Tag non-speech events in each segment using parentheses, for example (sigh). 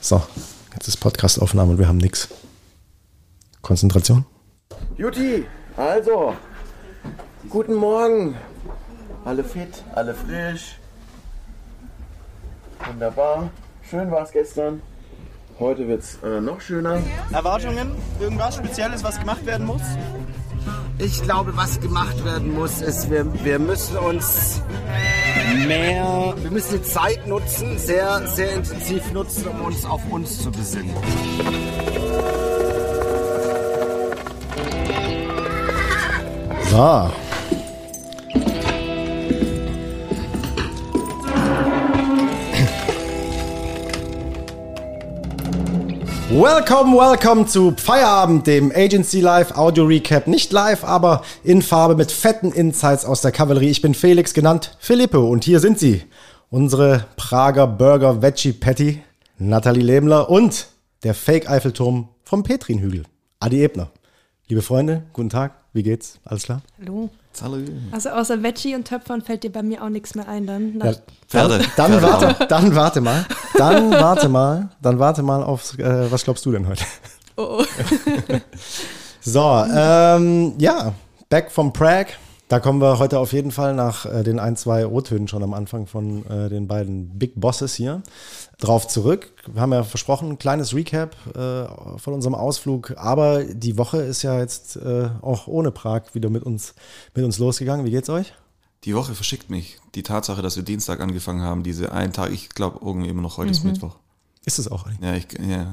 So, jetzt ist Podcastaufnahme und wir haben nichts. Konzentration. Juti, also, guten Morgen. Alle fit, alle frisch. Wunderbar. Schön war es gestern. Heute wird es äh, noch schöner. Erwartungen? Irgendwas Spezielles, was gemacht werden muss? Ich glaube, was gemacht werden muss, ist, wir, wir müssen uns mehr, wir müssen die Zeit nutzen, sehr, sehr intensiv nutzen, um uns auf uns zu besinnen. So. Welcome, welcome zu Feierabend, dem Agency Live Audio Recap. Nicht live, aber in Farbe mit fetten Insights aus der Kavallerie. Ich bin Felix, genannt Philippe, und hier sind sie. Unsere Prager Burger Veggie Patty, Nathalie Lebler und der Fake Eiffelturm vom Petrinhügel, Adi Ebner. Liebe Freunde, guten Tag, wie geht's? Alles klar? Hallo. Also außer Veggie und Töpfern fällt dir bei mir auch nichts mehr ein dann. Ja, Pferde. Dann, dann, warte, dann warte mal. Dann (laughs) warte mal. Dann warte mal auf, äh, was glaubst du denn heute? oh, oh. (laughs) So, ähm, ja, back from Prague. Da kommen wir heute auf jeden Fall nach äh, den ein, zwei O-Tönen schon am Anfang von äh, den beiden Big Bosses hier drauf zurück. Wir haben ja versprochen, ein kleines Recap äh, von unserem Ausflug. Aber die Woche ist ja jetzt äh, auch ohne Prag wieder mit uns, mit uns losgegangen. Wie geht's euch? Die Woche verschickt mich. Die Tatsache, dass wir Dienstag angefangen haben, diese einen Tag, ich glaube irgendwie immer noch heute ist Mittwoch. Ist es auch? Adi? Ja, ich, ja.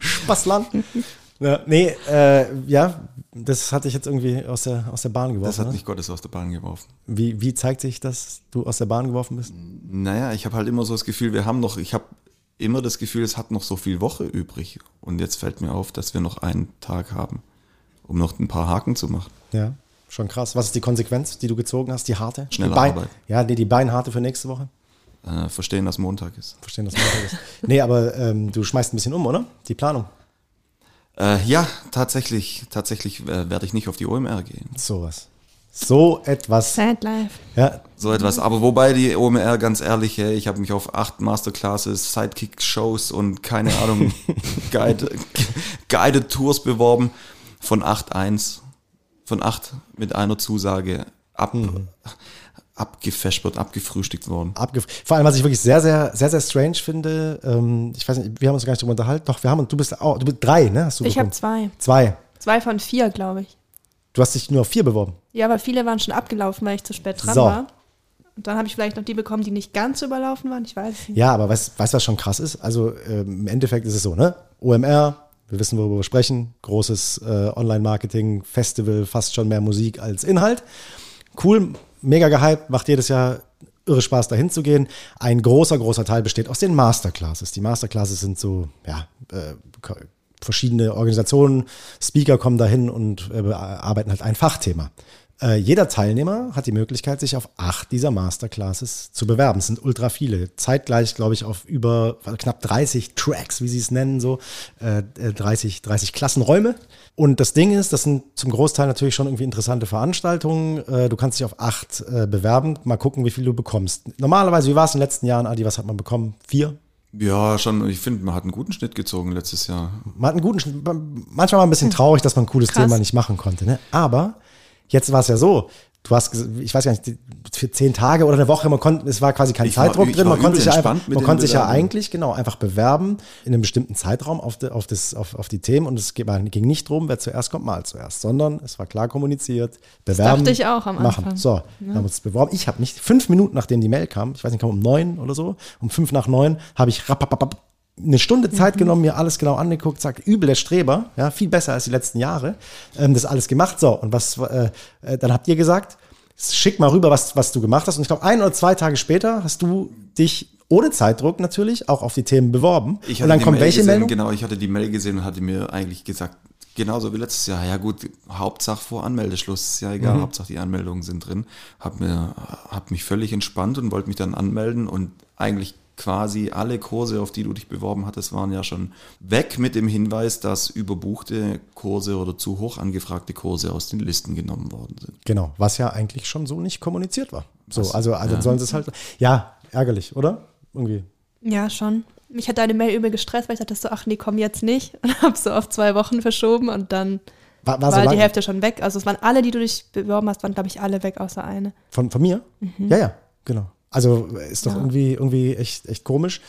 Spaßland. (laughs) ja, nee, äh, ja, das hatte ich jetzt irgendwie aus der, aus der Bahn geworfen. Das hat ne? mich Gottes aus der Bahn geworfen. Wie, wie zeigt sich, dass du aus der Bahn geworfen bist? Naja, ich habe halt immer so das Gefühl, wir haben noch, ich habe immer das Gefühl, es hat noch so viel Woche übrig. Und jetzt fällt mir auf, dass wir noch einen Tag haben, um noch ein paar Haken zu machen. Ja, schon krass. Was ist die Konsequenz, die du gezogen hast? Die harte? Schnelle die Bein, Arbeit. Ja, nee, die Beinharte für nächste Woche. Äh, verstehen, dass Montag ist. Verstehen, dass Montag ist. Nee, aber ähm, du schmeißt ein bisschen um, oder? Die Planung. Äh, ja, tatsächlich, tatsächlich äh, werde ich nicht auf die OMR gehen. Sowas. So etwas. Sad Life. Ja, So etwas. Aber wobei die OMR, ganz ehrlich, hey, ich habe mich auf acht Masterclasses, Sidekick-Shows und keine Ahnung, (laughs) Guide, Guided Tours beworben. Von 8.1, von 8 mit einer Zusage ab, abgefespert, abgefrühstückt worden. abgef Vor allem, was ich wirklich sehr, sehr, sehr, sehr strange finde, ähm, ich weiß nicht, wir haben uns gar nicht drüber unterhalten. Doch, wir haben, du bist auch, du bist drei, ne? Hast du Ich habe zwei. Zwei. Zwei von vier, glaube ich. Du hast dich nur auf vier beworben. Ja, aber viele waren schon abgelaufen, weil ich zu spät dran So. war. Und dann habe ich vielleicht noch die bekommen, die nicht ganz so überlaufen waren. Ich weiß nicht. Ja, aber weißt du, was schon krass ist? Also ähm, im Endeffekt ist es so, ne? OMR, wir wissen, worüber wir sprechen. Großes äh, Online-Marketing, Festival, fast schon mehr Musik als Inhalt. Cool, mega gehypt, macht jedes Jahr irre Spaß, dahin zu gehen. Ein großer, großer Teil besteht aus den Masterclasses. Die Masterclasses sind so, ja, äh, verschiedene Organisationen, Speaker kommen dahin und äh, bearbeiten halt ein Fachthema. Äh, jeder Teilnehmer hat die Möglichkeit, sich auf acht dieser Masterclasses zu bewerben. Es sind ultra viele. Zeitgleich, glaube ich, auf über knapp 30 Tracks, wie sie es nennen, so äh, äh, 30, 30 Klassenräume. Und das Ding ist, das sind zum Großteil natürlich schon irgendwie interessante Veranstaltungen. Äh, du kannst dich auf acht äh, bewerben. Mal gucken, wie viel du bekommst. Normalerweise, wie war es in den letzten Jahren, Adi? Was hat man bekommen? Vier? Ja, schon, ich finde, man hat einen guten Schnitt gezogen letztes Jahr. Man hat einen guten, Schnitt. manchmal war ein bisschen traurig, dass man ein cooles Krass. Thema nicht machen konnte. Ne? Aber jetzt war es ja so. Du hast, ich weiß gar nicht, für zehn Tage oder eine Woche, man konnte, es war quasi kein Ich war Zeitdruck ich drin, war man konnte sich ja einfach, man konnte sich ja eigentlich genau einfach bewerben in einem bestimmten Zeitraum auf, die, auf, das, auf, auf die Themen und es ging nicht drum, wer zuerst kommt, mal zuerst, sondern es war klar kommuniziert, bewerben, dachte ich auch am machen. Anfang. So, wir haben uns beworben. Ich habe mich fünf Minuten nachdem die Mail kam, ich weiß nicht, kam um neun oder so, um fünf nach neun habe ich rappapapap eine Stunde Zeit genommen, mir alles genau angeguckt, sagt, übel der Streber, ja, viel besser als die letzten Jahre, ähm, das alles gemacht. So, und was, äh, äh, dann habt ihr gesagt, schick mal rüber, was, was du gemacht hast. Und ich glaube, ein oder zwei Tage später hast du dich ohne Zeitdruck natürlich auch auf die Themen beworben. Ich und dann kommt Mail welche gesehen, Meldung? Genau, ich hatte die Mail gesehen und hatte mir eigentlich gesagt, genauso wie letztes Jahr, ja gut, Hauptsache vor Anmeldeschluss, ist ja egal, Mhm. Hauptsache die Anmeldungen sind drin. Hab, mir, hab mich völlig entspannt und wollte mich dann anmelden und eigentlich quasi alle Kurse, auf die du dich beworben hattest, waren ja schon weg mit dem Hinweis, dass überbuchte Kurse oder zu hoch angefragte Kurse aus den Listen genommen worden sind. Genau, was ja eigentlich schon so nicht kommuniziert war. So, Was? also, also Ja. sollen sie es halt, ja, ärgerlich, oder? Irgendwie. Ja, schon. Mich hat deine Mail übel gestresst, weil ich dachte so, ach nee, komm jetzt nicht. (laughs) Und habe so auf zwei Wochen verschoben und dann War, war war, so die Hälfte schon weg. Also es waren alle, die du dich beworben hast, waren glaube ich alle weg, außer eine. Von, von mir? Ja, ja, genau. Also ist doch Ja. irgendwie, irgendwie echt, echt komisch.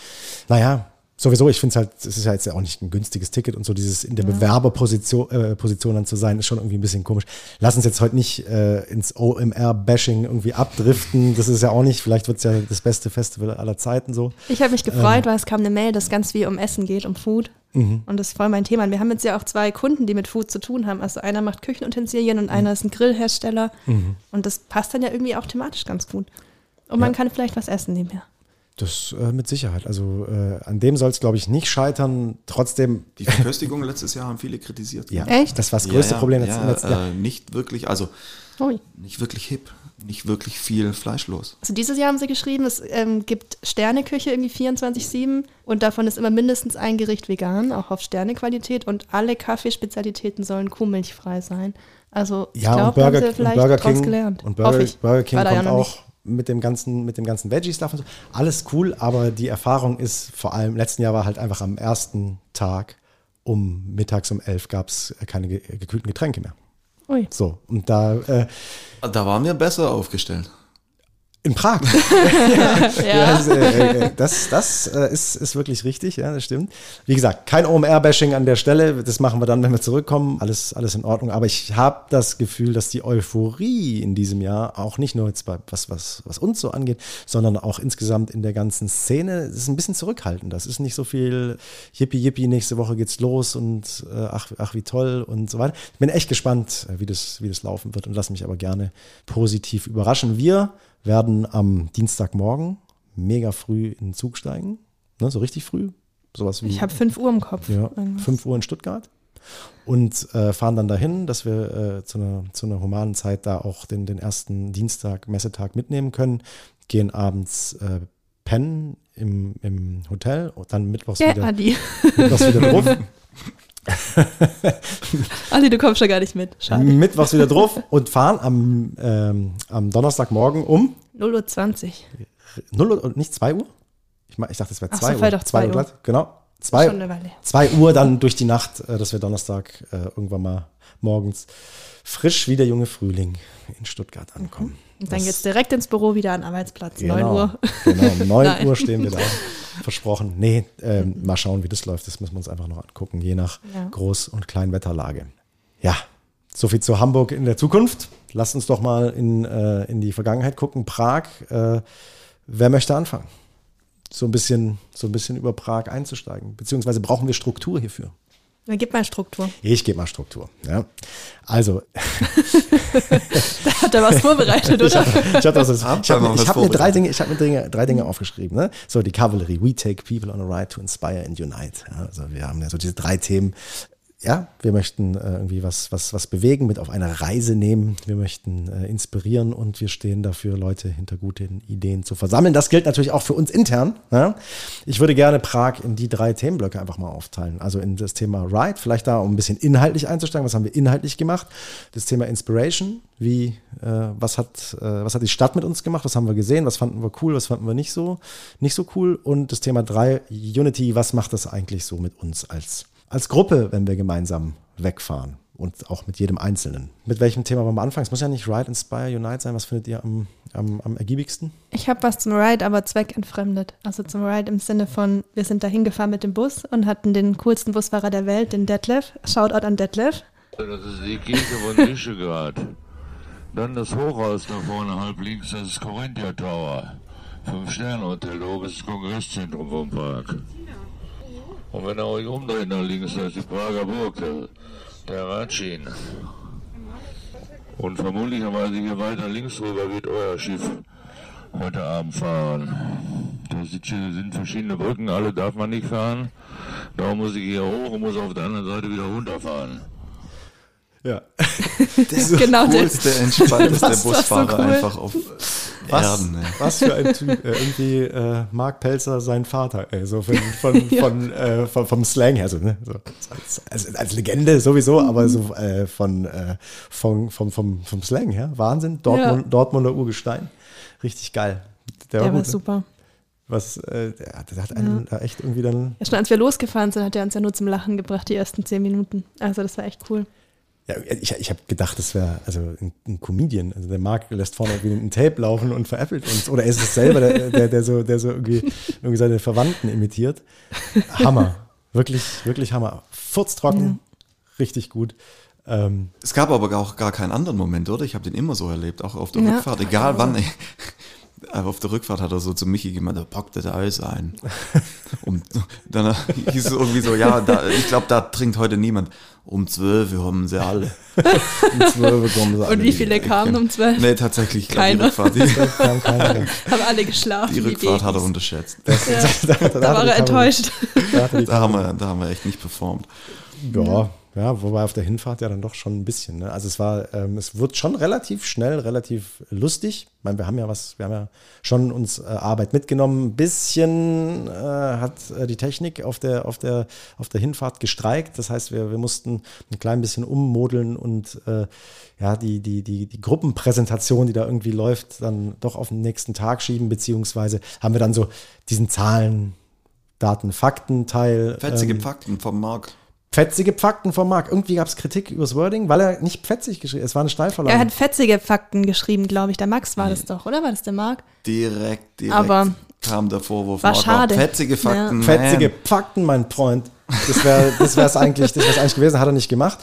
Naja, sowieso, ich finde es halt, es ist ja jetzt auch nicht ein günstiges Ticket und so dieses in der Bewerberposition äh, Position dann zu sein, ist schon irgendwie ein bisschen komisch. Lass uns jetzt heute nicht äh, ins OMR-Bashing irgendwie abdriften. Das ist ja auch nicht, vielleicht wird es ja das beste Festival aller Zeiten so. Ich habe mich gefreut, weil es kam eine Mail, dass ganz viel um Essen geht, um Food. Und das ist voll mein Thema. Und wir haben jetzt ja auch zwei Kunden, die mit Food zu tun haben. Also einer macht Küchenutensilien und einer ist ein Grillhersteller. Und das passt dann ja irgendwie auch thematisch ganz gut. Und man Ja. kann vielleicht was essen nebenher. Das äh, mit Sicherheit. Also äh, an dem soll es, glaube ich, nicht scheitern. Trotzdem, (laughs) Die Verköstigung letztes Jahr haben viele kritisiert. ja, Echt? das war das größte ja, Problem ja, letzten, Jahr. äh, Nicht wirklich, also Ui. nicht wirklich hip, nicht wirklich viel fleischlos. Also dieses Jahr haben sie geschrieben, es ähm, gibt Sterneküche irgendwie 24-7 und davon ist immer mindestens ein Gericht vegan, auch auf Sternequalität und alle Kaffeespezialitäten sollen kuhmilchfrei sein. Also ich Ja, glaube, und Burger, haben sie und vielleicht Burger draus King, gelernt. und Hoffe Burger, ich. Burger King ja kommt auch nicht. Mit dem ganzen, mit dem ganzen Veggie-Stuff und so. Alles cool, aber die Erfahrung ist vor allem, letzten Jahr war halt einfach am ersten Tag um mittags um elf gab es keine ge gekühlten Getränke mehr. Ui. So, und da äh, Da waren wir besser aufgestellt. In Prag. (laughs) Ja. Das, äh, äh, das, das äh, ist, ist wirklich richtig, ja, das stimmt. Wie gesagt, kein OMR-Bashing an der Stelle. Das machen wir dann, wenn wir zurückkommen. Alles, alles in Ordnung. Aber ich habe das Gefühl, dass die Euphorie in diesem Jahr auch nicht nur jetzt bei was, was, was uns so angeht, sondern auch insgesamt in der ganzen Szene ist ein bisschen zurückhaltend. Das ist nicht so viel Yippie Yippie, nächste Woche geht's los und äh, ach, ach wie toll und so weiter. Ich bin echt gespannt, wie das, wie das laufen wird und lasse mich aber gerne positiv überraschen. Wir werden am Dienstagmorgen mega früh in den Zug steigen. Ne, so richtig früh. Sowas wie Ich habe 5 Uhr im Kopf. ja, Irgendwas. 5 Uhr in Stuttgart. Und äh, fahren dann dahin, dass wir äh, zu, einer, zu einer humanen Zeit da auch den, den ersten Dienstag, Messetag mitnehmen können. Gehen abends äh, pennen im, im Hotel und dann mittwochs, Ja, wieder, Adi. mittwochs wieder drauf. (laughs) (laughs) Adi, du kommst schon gar nicht mit. Schade. mittwochs wieder drauf und fahren am, ähm, am Donnerstagmorgen um 0 Uhr 20. 0 Uhr und nicht 2 Uhr? Ich, mein, ich dachte, es wäre Ach 2 so, Uhr. auch 2 Uhr. glatt. Genau. Schon 2 eine Weile. 2 Uhr dann durch die Nacht, äh, dass wir Donnerstag äh, irgendwann mal morgens frisch wie der junge Frühling in Stuttgart ankommen. Und dann Das- geht's direkt ins Büro wieder an Arbeitsplatz. 9 Genau, Uhr. Genau, (laughs) um 9 Nein. Uhr stehen wir da. Versprochen. Nee, ähm, mal schauen, wie das läuft. Das müssen wir uns einfach noch angucken, je nach Ja. Groß- und Kleinwetterlage. Ja, soviel zu Hamburg in der Zukunft. Lasst uns doch mal in, äh, in die Vergangenheit gucken. Prag, äh, wer möchte anfangen? So ein, bisschen, so ein bisschen über Prag einzusteigen. Beziehungsweise brauchen wir Struktur hierfür. Dann gib mal Struktur. Ich gebe mal Struktur. Ja. Also, (laughs) Da hat er was vorbereitet, ich oder? habe ich hab das, ich Hab hab, mir- ich hab mir drei. Dinge, ich habe mir Dinge, drei Dinge aufgeschrieben. Ne? So die Kavallerie, we take people on a ride to inspire and unite. Ja, also wir haben ja so diese drei Themen. Ja, wir möchten äh, irgendwie was, was, was bewegen, mit auf eine Reise nehmen. Wir möchten äh, inspirieren und wir stehen dafür, Leute hinter guten Ideen zu versammeln. Das gilt natürlich auch für uns intern. Ja? Ich würde gerne Prag in die drei Themenblöcke einfach mal aufteilen. Also in das Thema Ride, vielleicht da, um ein bisschen inhaltlich einzusteigen. Was haben wir inhaltlich gemacht? Das Thema Inspiration, wie, äh, was, hat, äh, was hat die Stadt mit uns gemacht? Was haben wir gesehen? Was fanden wir cool? Was fanden wir nicht so, nicht so cool? Und das Thema drei, Unity, was macht das eigentlich so mit uns als, als Gruppe, wenn wir gemeinsam wegfahren? Und auch mit jedem Einzelnen. Mit welchem Thema wollen wir anfangen? Es muss ja nicht Ride, Inspire, Unite sein. Was findet ihr am, am, am ergiebigsten? Ich habe was zum Ride, aber zweckentfremdet. Also zum Ride im Sinne von, wir sind da hingefahren mit dem Bus und hatten den coolsten Busfahrer der Welt, den Detlef. Shoutout an Detlef. Das ist die Kirche von Visegrad. Dann das Hochhaus da vorne, halb links, das ist Corinthia Tower. Fünf-Sterne-Hotel, da oben ist das Kongresszentrum vom Park. Und wenn ihr euch umdreht nach links, da ist die Prager Burg, der, der Ratschin. Und vermutlicherweise hier weiter links rüber wird euer Schiff heute Abend fahren. Da sind verschiedene Brücken, alle darf man nicht fahren. Darum muss ich hier hoch und muss auf der anderen Seite wieder runterfahren. Ja. (laughs) Der Genau der- coolste, entspannteste (laughs) war so Busfahrer cool? einfach auf Was, Erden. Ey. was für ein Typ. Äh, irgendwie äh, Mark Pelzer, sein Vater. Ey, so von, von, (laughs) von, äh, von, vom Slang her. So, ne? so, als, als, als Legende sowieso, aber so äh, von, äh, von, vom, vom, vom Slang her. Wahnsinn. Dortmund, Ja. Dortmunder Urgestein. Richtig geil. Der, Der war war ne? super. Was, äh, der, der hat einen da echt irgendwie dann. Ja, schon als wir losgefahren sind, hat er uns ja nur zum Lachen gebracht, die ersten zehn Minuten. Also das war echt cool. Ja, ich, ich habe gedacht, das wäre also ein, ein Comedian. Also der Marc lässt vorne irgendwie ein Tape laufen und veräppelt uns. Oder er ist es selber, der, der, der, so, der so irgendwie, irgendwie seine Verwandten imitiert. Hammer. Wirklich, wirklich Hammer. Furztrocken, richtig gut. Ähm, Es gab aber auch gar keinen anderen Moment, oder? Ich habe den immer so erlebt, auch auf der Ja. Rückfahrt, egal wann. ey. Aber auf der Rückfahrt hat er so zu Michi gemeint, da packt das Eis ein. (laughs) Und dann hieß es irgendwie so, ja, da, ich glaube, da trinkt heute niemand. Um zwölf haben sie alle. (laughs) um 12 kommen sie Und wie viele kamen um zwölf? Nee, tatsächlich, die Keiner. Rückfahrt, die, mehr. Haben alle geschlafen. die Rückfahrt hat er unterschätzt. Ja, (laughs) da, da war er enttäuscht. Da, hat er die Da haben, wir, da haben wir echt nicht performt. Ja, ja, wobei auf der Hinfahrt ja dann doch schon ein bisschen. Ne? Also es war, ähm, es wird schon relativ schnell, relativ lustig. Ich meine, wir haben ja was, wir haben ja schon uns äh, Arbeit mitgenommen. Ein bisschen äh, hat äh, die Technik auf der, auf der, auf der Hinfahrt gestreikt. Das heißt, wir, wir mussten ein klein bisschen ummodeln und äh, ja, die, die, die, die Gruppenpräsentation, die da irgendwie läuft, dann doch auf den nächsten Tag schieben, beziehungsweise haben wir dann so diesen Zahlen, Daten, Fakten-Teil. Fetzige ähm, Fakten vom Marc. Fetzige Fakten von Marc. Irgendwie gab es Kritik übers Wording, weil er nicht fetzig geschrieben hat. Es war eine Er Steilvorlage. hat fetzige Fakten geschrieben, glaube ich. Der Max war das doch, oder? War das der Marc? Direkt, direkt Aber kam der Vorwurf. war schade. Fetzige Fakten. man. fetzige Fakten, mein Freund. Das wäre das wär's eigentlich, das wär's eigentlich gewesen, hat er nicht gemacht.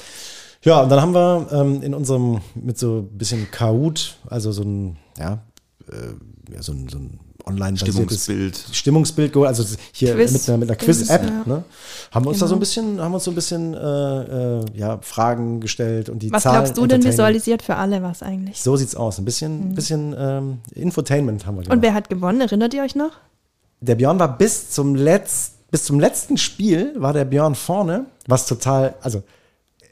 Ja, und dann haben wir ähm, in unserem, mit so ein bisschen Kahoot, also so ein, ja, äh, ja so ein, so ein online Stimmungsbild. Stimmungsbild geholt, also hier Quiz. mit einer, mit einer Quiz-App, Ja. ne? Haben wir uns da so ein Genau. bisschen, haben uns so ein bisschen äh, äh, ja, Fragen gestellt und die Was Zahlen glaubst du denn visualisiert für alle was eigentlich? So sieht's aus. Ein bisschen, bisschen ähm, Infotainment haben wir gemacht. Und wer hat gewonnen? Erinnert ihr euch noch? Der Björn war bis zum, Letz-, bis zum letzten Spiel, war der Björn vorne, was total, also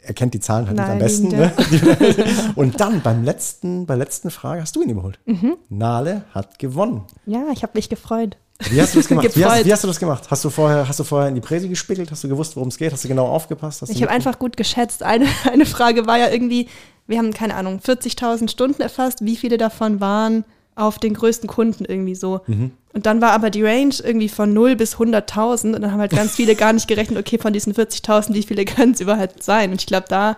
er kennt die Zahlen halt nicht am besten. Ne? (laughs) (laughs) Und dann beim letzten, bei der letzten Frage hast du ihn überholt. Mhm. Nale hat gewonnen. Ja, ich habe mich gefreut. Wie hast du das gemacht? wie, hast, wie hast du das gemacht? Hast du vorher, hast du vorher in die Präsi gespiegelt? Hast du gewusst, worum es geht? Hast du genau aufgepasst? Hast Ich habe einfach gut geschätzt. Eine, (laughs) eine Frage war ja irgendwie, wir haben, keine Ahnung, 40.000 Stunden erfasst. Wie viele davon waren auf den größten Kunden irgendwie so? Mhm. Und dann war aber die Range irgendwie von 0 bis 100.000 und dann haben halt ganz viele gar nicht gerechnet, okay, von diesen 40.000, wie viele können es überhaupt sein? Und ich glaube, da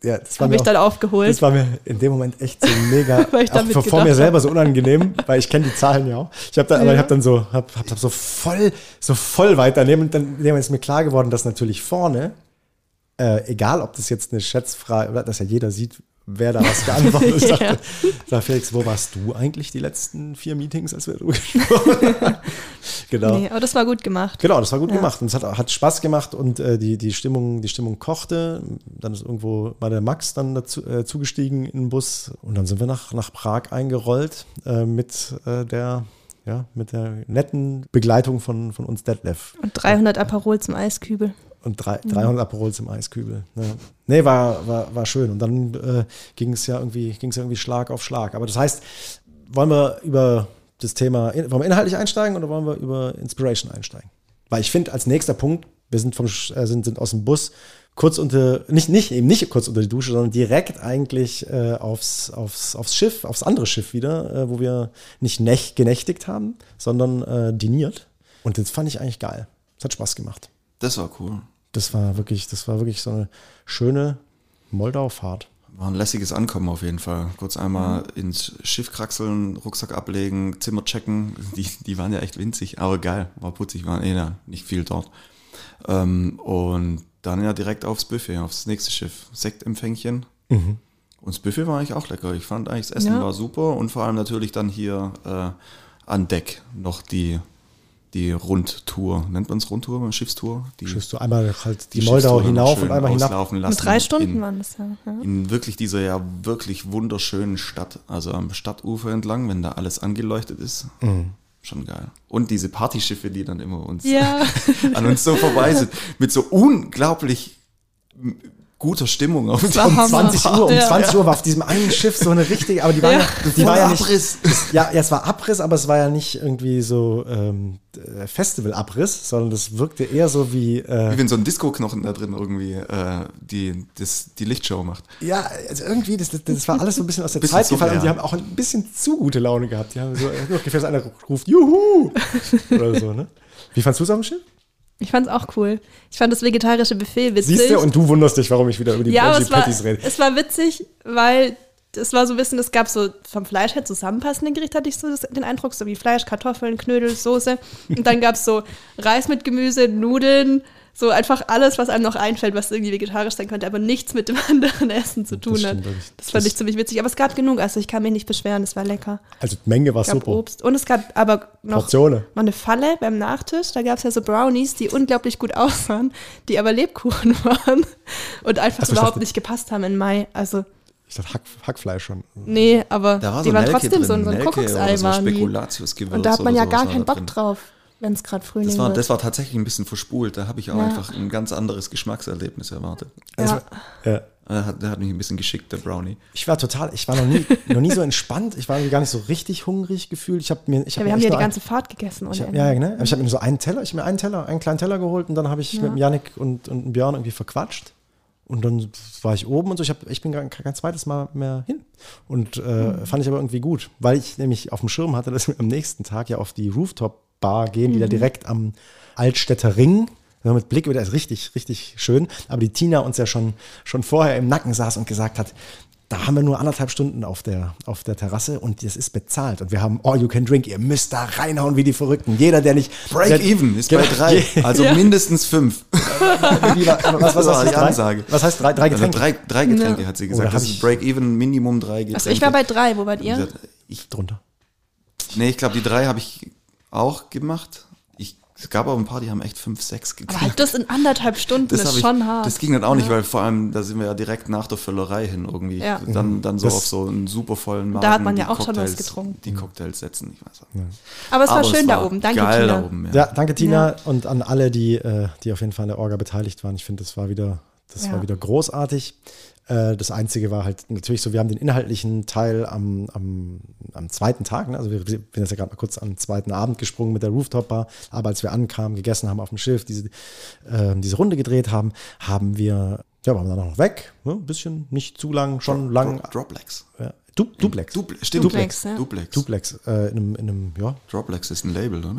ja, das habe ich auch- dann aufgeholt. Das war mir in dem Moment echt so mega, (laughs) vor, vor mir selber so unangenehm, weil ich kenne die Zahlen ja auch. Ich habe da, aber Ja. ich habe dann so, hab, hab, hab so voll, so voll weiternehmen und dann Moment ist mir klar geworden, dass natürlich vorne, äh, egal ob das jetzt eine Schätzfrage oder dass ja jeder sieht, wer da was geantwortet (laughs) hat. Ich dachte, Ja. sag Felix, wo warst du eigentlich die letzten vier Meetings, als wir darüber gesprochen haben? (laughs) genau. Nee, aber das war gut gemacht. Genau, das war gut Ja. gemacht und es hat, hat Spaß gemacht und äh, die, die, Stimmung, die Stimmung kochte. Dann ist irgendwo mal der Max dann dazu äh, zugestiegen in den Bus und dann sind wir nach, nach Prag eingerollt äh, mit äh, der ja, mit der netten Begleitung von, von uns Detlef Und 300 Aperol zum Eiskübel. Und drei, 300 Aperols im Eiskübel. Ja. Nee, war, war, war schön. Und dann äh, ging es ja irgendwie, ging es ja irgendwie Schlag auf Schlag. Aber das heißt, wollen wir über das Thema, wollen wir inhaltlich einsteigen oder wollen wir über Inspiration einsteigen? Weil ich finde, als nächster Punkt, wir sind vom äh, sind, sind aus dem Bus kurz unter, nicht, nicht, eben nicht kurz unter die Dusche, sondern direkt eigentlich äh, aufs, aufs, aufs Schiff, aufs andere Schiff wieder, äh, wo wir nicht nech, genächtigt haben, sondern äh, diniert. Und das fand ich eigentlich geil. Es hat Spaß gemacht. Das war cool. Das war wirklich, das war wirklich so eine schöne Moldau-Fahrt. War ein lässiges Ankommen auf jeden Fall. Kurz einmal ins Schiff kraxeln, Rucksack ablegen, Zimmer checken. (laughs) Die, die waren ja echt winzig, aber geil. War putzig, waren eh da, nicht viel dort. Ähm, und dann ja direkt aufs Buffet, aufs nächste Schiff. Sektempfängchen. Und das Buffet war eigentlich auch lecker. Ich fand eigentlich, das Essen Ja. war super und vor allem natürlich dann hier äh, an Deck noch die, die Rundtour. Nennt man es Rundtour, Schiffstour? Die, Schiffst du einmal halt die, die Moldau Schiffstour hinauf und einmal hinab. Mit drei Stunden in, waren das ja. ja. in wirklich dieser ja wirklich wunderschönen Stadt, also am Stadtufer entlang, wenn da alles angeleuchtet ist. Mhm. Schon geil. Und diese Partyschiffe, die dann immer uns Ja. (laughs) an uns so vorbei sind, mit so unglaublich guter Stimmung auf Hammer. 20 Uhr, um Ja. 20 Uhr war auf diesem einen Schiff so eine richtige, aber die war ja, Ja. die war ja nicht, Abriss. ja, ja, es war Abriss, aber es war ja nicht irgendwie so ähm, äh, Festival-Abriss, sondern das wirkte eher so wie, äh, Wie wenn so ein Disco-Knochen da drin irgendwie äh, die, das, die Lichtshow macht. ja, also irgendwie, das, das, das war alles so ein bisschen aus der Bisschen Zeit gefallen und die haben auch ein bisschen zu gute Laune gehabt. Die haben so äh, ungefähr, dass einer ruft, Juhu! (laughs) Oder so, ne? Wie fandst du es auf dem Schiff? Ich fand's auch cool. Ich fand das vegetarische Buffet witzig. Siehst du, und du wunderst dich, warum ich wieder über die ja, Veggie es war, Patties rede. es war witzig, weil es war so ein bisschen, es gab so vom Fleisch her zusammenpassende Gerichte, hatte ich so den Eindruck, so wie Fleisch, Kartoffeln, Knödel, Soße. Und dann gab es so Reis mit Gemüse, Nudeln, so einfach alles, was einem noch einfällt, was irgendwie vegetarisch sein könnte, aber nichts mit dem (laughs) anderen Essen zu tun stimmt hat. wirklich. Das fand Das- ich ziemlich witzig. Aber es gab genug, also ich kann mich nicht beschweren, es war lecker. Also die Menge war Es gab super. Obst. Und es gab aber noch, Portionen. noch eine Falle beim Nachtisch. Da gab es ja so Brownies, die unglaublich gut (laughs) aussahen, die aber Lebkuchen (laughs) waren und einfach Ach so, ich überhaupt dachte- nicht gepasst haben in Mai. Also, Ich dachte Hack, Hackfleisch schon. nee, aber Da war die so waren Nelke trotzdem so, drin, ein- so ein Kuckucksei so waren die. Spekulatiusgewürz Und da hat man ja gar keinen Bock drin. drauf, wenn es gerade Frühling Das war, wird. das war tatsächlich ein bisschen verspult. Da habe ich auch Ja. einfach ein ganz anderes Geschmackserlebnis erwartet. ja. Ja. Der hat, der hat mich ein bisschen geschickt, der Brownie. Ich war total, ich war noch nie, (laughs) noch nie so entspannt. Ich war irgendwie gar nicht so richtig hungrig gefühlt. Ich habe mir, ich ja, hab wir mir haben ja die ein- ganze Fahrt gegessen. Ich hab, ja, ne? Aber ich habe mir so einen Teller, ich habe mir einen Teller, einen kleinen Teller geholt und dann habe ich mit dem Yannick und, und Björn irgendwie verquatscht. Und dann war ich oben und so. Ich, hab, ich bin gar kein zweites Mal mehr hin. Und äh, Mhm. fand ich aber irgendwie gut, weil ich nämlich auf dem Schirm hatte, dass wir am nächsten Tag ja auf die Rooftop-Bar gehen, die da Mhm. direkt am Altstädter Ring. Ja, Mit Blick über das ist richtig, richtig schön. Aber die Tina uns ja schon, schon vorher im Nacken saß und gesagt hat, da haben wir nur anderthalb Stunden auf der, auf der Terrasse und das ist bezahlt. Und wir haben All You Can Drink. Ihr müsst da reinhauen wie die Verrückten. Jeder, der nicht. Break der, even ist Genau. bei drei. (laughs) Also mindestens fünf. (laughs) Was, was, was, heißt die drei? Ansage. Was heißt drei, drei Also Getränke? drei, drei Getränke, Ja. hat sie Oder gesagt. hab Das ich- ist Break even, Minimum drei Getränke. Also ich war bei drei, wo wart ihr? Ich, Drunter. nee, ich glaube, die drei habe ich auch gemacht. Ich, es gab aber ein paar, die haben echt fünf, sechs Aber gekriegt. halt das in anderthalb Stunden Das, ist hab ich, schon hart. das ging dann auch nicht, weil vor allem, da sind wir ja direkt nach der Völlerei hin irgendwie. Ja. Dann, dann so Das- auf so einen super vollen Magen. Da hat man ja auch schon was Cocktails- getrunken. Die Cocktails setzen, ich weiß auch. aber es war Aber schön da war oben. Danke, geil Tina. da oben, ja. Ja, danke Tina und an alle, die, äh, die auf jeden Fall an der Orga beteiligt waren. Ich finde, das war wieder, das Ja. war wieder großartig. Äh, das Einzige war halt natürlich so, wir haben den inhaltlichen Teil am, am, am zweiten Tag, ne? also wir, wir sind jetzt ja gerade mal kurz am zweiten Abend gesprungen mit der Rooftop-Bar, aber als wir ankamen, gegessen haben auf dem Schiff, diese, äh, diese Runde gedreht haben, haben wir, ja, waren wir dann auch noch weg, ne? ein bisschen, nicht zu lang, schon lang. Dro- Droplex. Ja. Du, Duplex. Duplex. Stimmt. Duplex, ja. Duplex. Duplex, äh, in, einem, in einem, ja, Droplex ist ein Label, oder?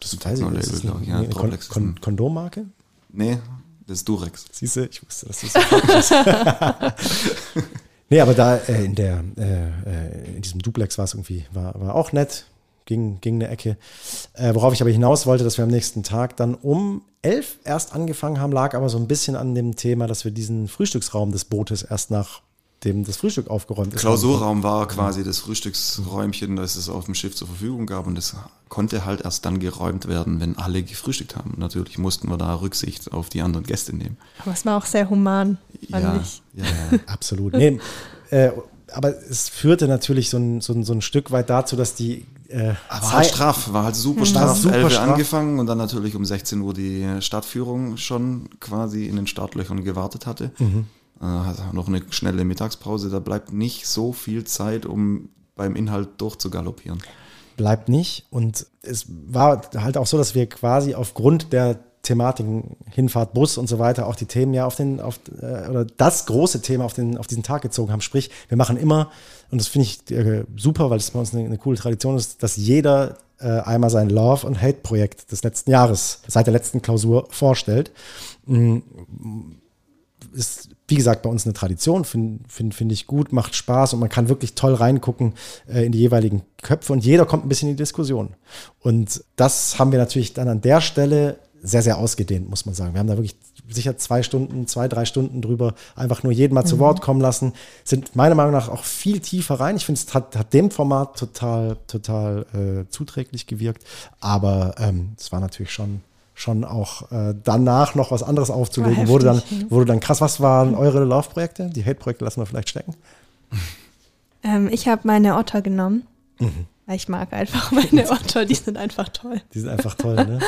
das nicht. Ist das glaub eine, ich. Ja, eine Kon Droplex ist ein- Kondommarke? Nee, das ist Durex. Siehst du, ich wusste, dass das so falsch ist. (laughs) nee, aber da äh, in der, äh, äh, in diesem Duplex war es irgendwie, war, war auch nett, ging, ging eine Ecke. Äh, worauf ich aber hinaus wollte, dass wir am nächsten Tag dann um elf erst angefangen haben, lag aber so ein bisschen an dem Thema, dass wir diesen Frühstücksraum des Bootes erst nach dem das Frühstück aufgeräumt ist. Klausurraum war quasi das Frühstücksräumchen, das es auf dem Schiff zur Verfügung gab und das konnte halt erst dann geräumt werden, wenn alle gefrühstückt haben. Natürlich mussten wir da Rücksicht auf die anderen Gäste nehmen. Aber es war auch sehr human, fand Ja, ich. ja, ja. (laughs) Absolut. Nee, äh, aber es führte natürlich so ein, so ein, so ein Stück weit dazu, dass die äh, Aber halt straff, war halt super straff. super 11 Uhr straff. angefangen und dann natürlich um 16 Uhr die Stadtführung schon quasi in den Startlöchern gewartet hatte. Mhm. Äh, hat noch eine schnelle Mittagspause. Da bleibt nicht so viel Zeit, um beim Inhalt durchzugaloppieren. bleibt nicht. Und es war halt auch so, dass wir quasi aufgrund der Thematiken Hinfahrt, Bus und so weiter auch die Themen ja auf den, auf, äh, oder das große Thema auf, den, auf diesen Tag gezogen haben. Sprich, wir machen immer, und das finde ich äh, super, weil es bei uns eine, eine coole Tradition ist, dass jeder äh, einmal sein Love- und Hate-Projekt des letzten Jahres, seit der letzten Klausur vorstellt. Mm, ist, wie gesagt, bei uns eine Tradition, finde find, find ich gut, macht Spaß und man kann wirklich toll reingucken äh, in die jeweiligen Köpfe und jeder kommt ein bisschen in die Diskussion. Und das haben wir natürlich dann an der Stelle sehr, sehr ausgedehnt, muss man sagen. Wir haben da wirklich sicher zwei Stunden, zwei, drei Stunden drüber einfach nur jeden mal zu Wort kommen lassen, sind meiner Meinung nach auch viel tiefer rein. Ich finde, es hat, hat dem Format total, total äh, zuträglich gewirkt, aber ähm, es war natürlich schon schon auch äh, danach noch was anderes aufzulegen, wurde dann, heftig, wurde dann krass. Was waren eure Love-Projekte? Die Hate-Projekte lassen wir vielleicht stecken. Ähm, ich habe meine Otter genommen. Mhm. Ich mag einfach meine Otter, die sind einfach toll. Die sind einfach toll, ne?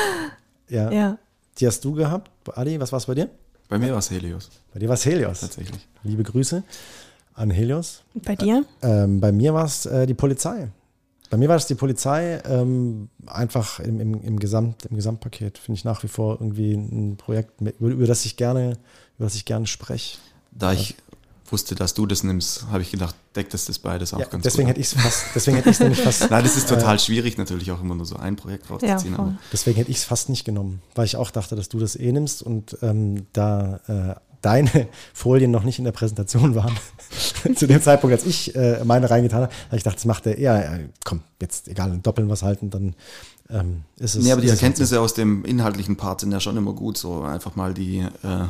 Ja. Ja. Die hast du gehabt. Adi, was war es bei dir? Bei mir war es Helios, Bei dir war es Helios. tatsächlich. Liebe Grüße an Helios. Bei dir? Ähm, bei mir war es äh, die Polizei. Bei mir war es die Polizei, ähm, einfach im, im, im, Gesamt, im Gesamtpaket. Finde ich nach wie vor irgendwie ein Projekt, mit, über, über das ich gerne, über das ich gerne spreche. Da ich wusste, dass du das nimmst, habe ich gedacht, deckt das das beides auch Ja, ganz deswegen gut. hätte ich es fast, deswegen hätte ich es nämlich fast, (laughs) Nein, das ist total schwierig, natürlich auch immer nur so ein Projekt Ja, rauszuziehen. aber deswegen hätte ich es fast nicht genommen, weil ich auch dachte, dass du das eh nimmst und ähm, da äh, deine (laughs) Folien noch nicht in der Präsentation waren, (laughs) zu dem Zeitpunkt, als ich äh, meine reingetan habe, habe ich gedacht, das macht er eher, äh, komm, jetzt egal, in Doppeln was halten, dann ähm, ist es. Nee, aber die Erkenntnisse aus dem inhaltlichen Part sind ja schon immer gut. So einfach mal die, äh,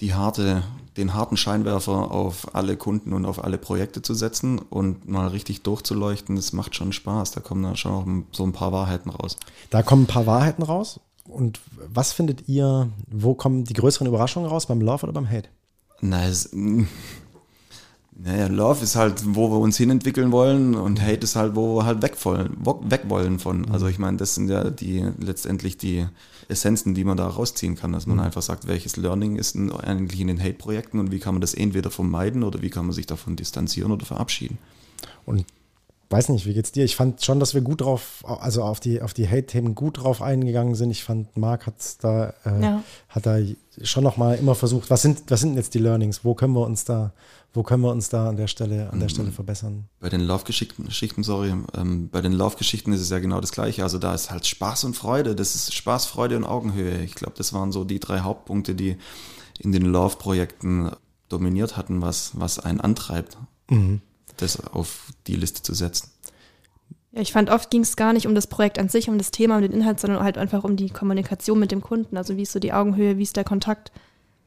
die harte, den harten Scheinwerfer auf alle Kunden und auf alle Projekte zu setzen und mal richtig durchzuleuchten, das macht schon Spaß. Da kommen dann schon auch so ein paar Wahrheiten raus. Da kommen ein paar Wahrheiten raus. Und was findet ihr, wo kommen die größeren Überraschungen raus, beim Love oder beim Hate? Na, es, mm, naja, Love ist halt, wo wir uns hinentwickeln wollen und Hate ist halt, wo wir halt weg wollen, wo- weg wollen von. Also ich meine, das sind ja die letztendlich die Essenzen, die man da rausziehen kann, dass man einfach sagt, welches Learning ist denn eigentlich in den Hate-Projekten und wie kann man das entweder vermeiden oder wie kann man sich davon distanzieren oder verabschieden. Und weiß nicht, wie geht's dir? Ich fand schon, dass wir gut drauf, also auf die, auf die Hate-Themen gut drauf eingegangen sind. Ich fand, Marc hat's da, äh, Ja. hat da schon noch mal immer versucht, was sind, was sind jetzt die Learnings? Wo können wir uns da, wo können wir uns da an der Stelle, an der Stelle verbessern? Bei den Laufgeschichten, Geschichten, sorry, ähm, bei den Laufgeschichten ist es ja genau das Gleiche. Also da ist halt Spaß und Freude. Das ist Spaß, Freude und Augenhöhe. Ich glaube, das waren so die drei Hauptpunkte, die in den Laufprojekten dominiert hatten, was, was einen antreibt, das auf die Liste zu setzen. Ja, ich fand, oft ging es gar nicht um das Projekt an sich, um das Thema, um den Inhalt, sondern halt einfach um die Kommunikation mit dem Kunden. Also wie ist so die Augenhöhe, wie ist der Kontakt,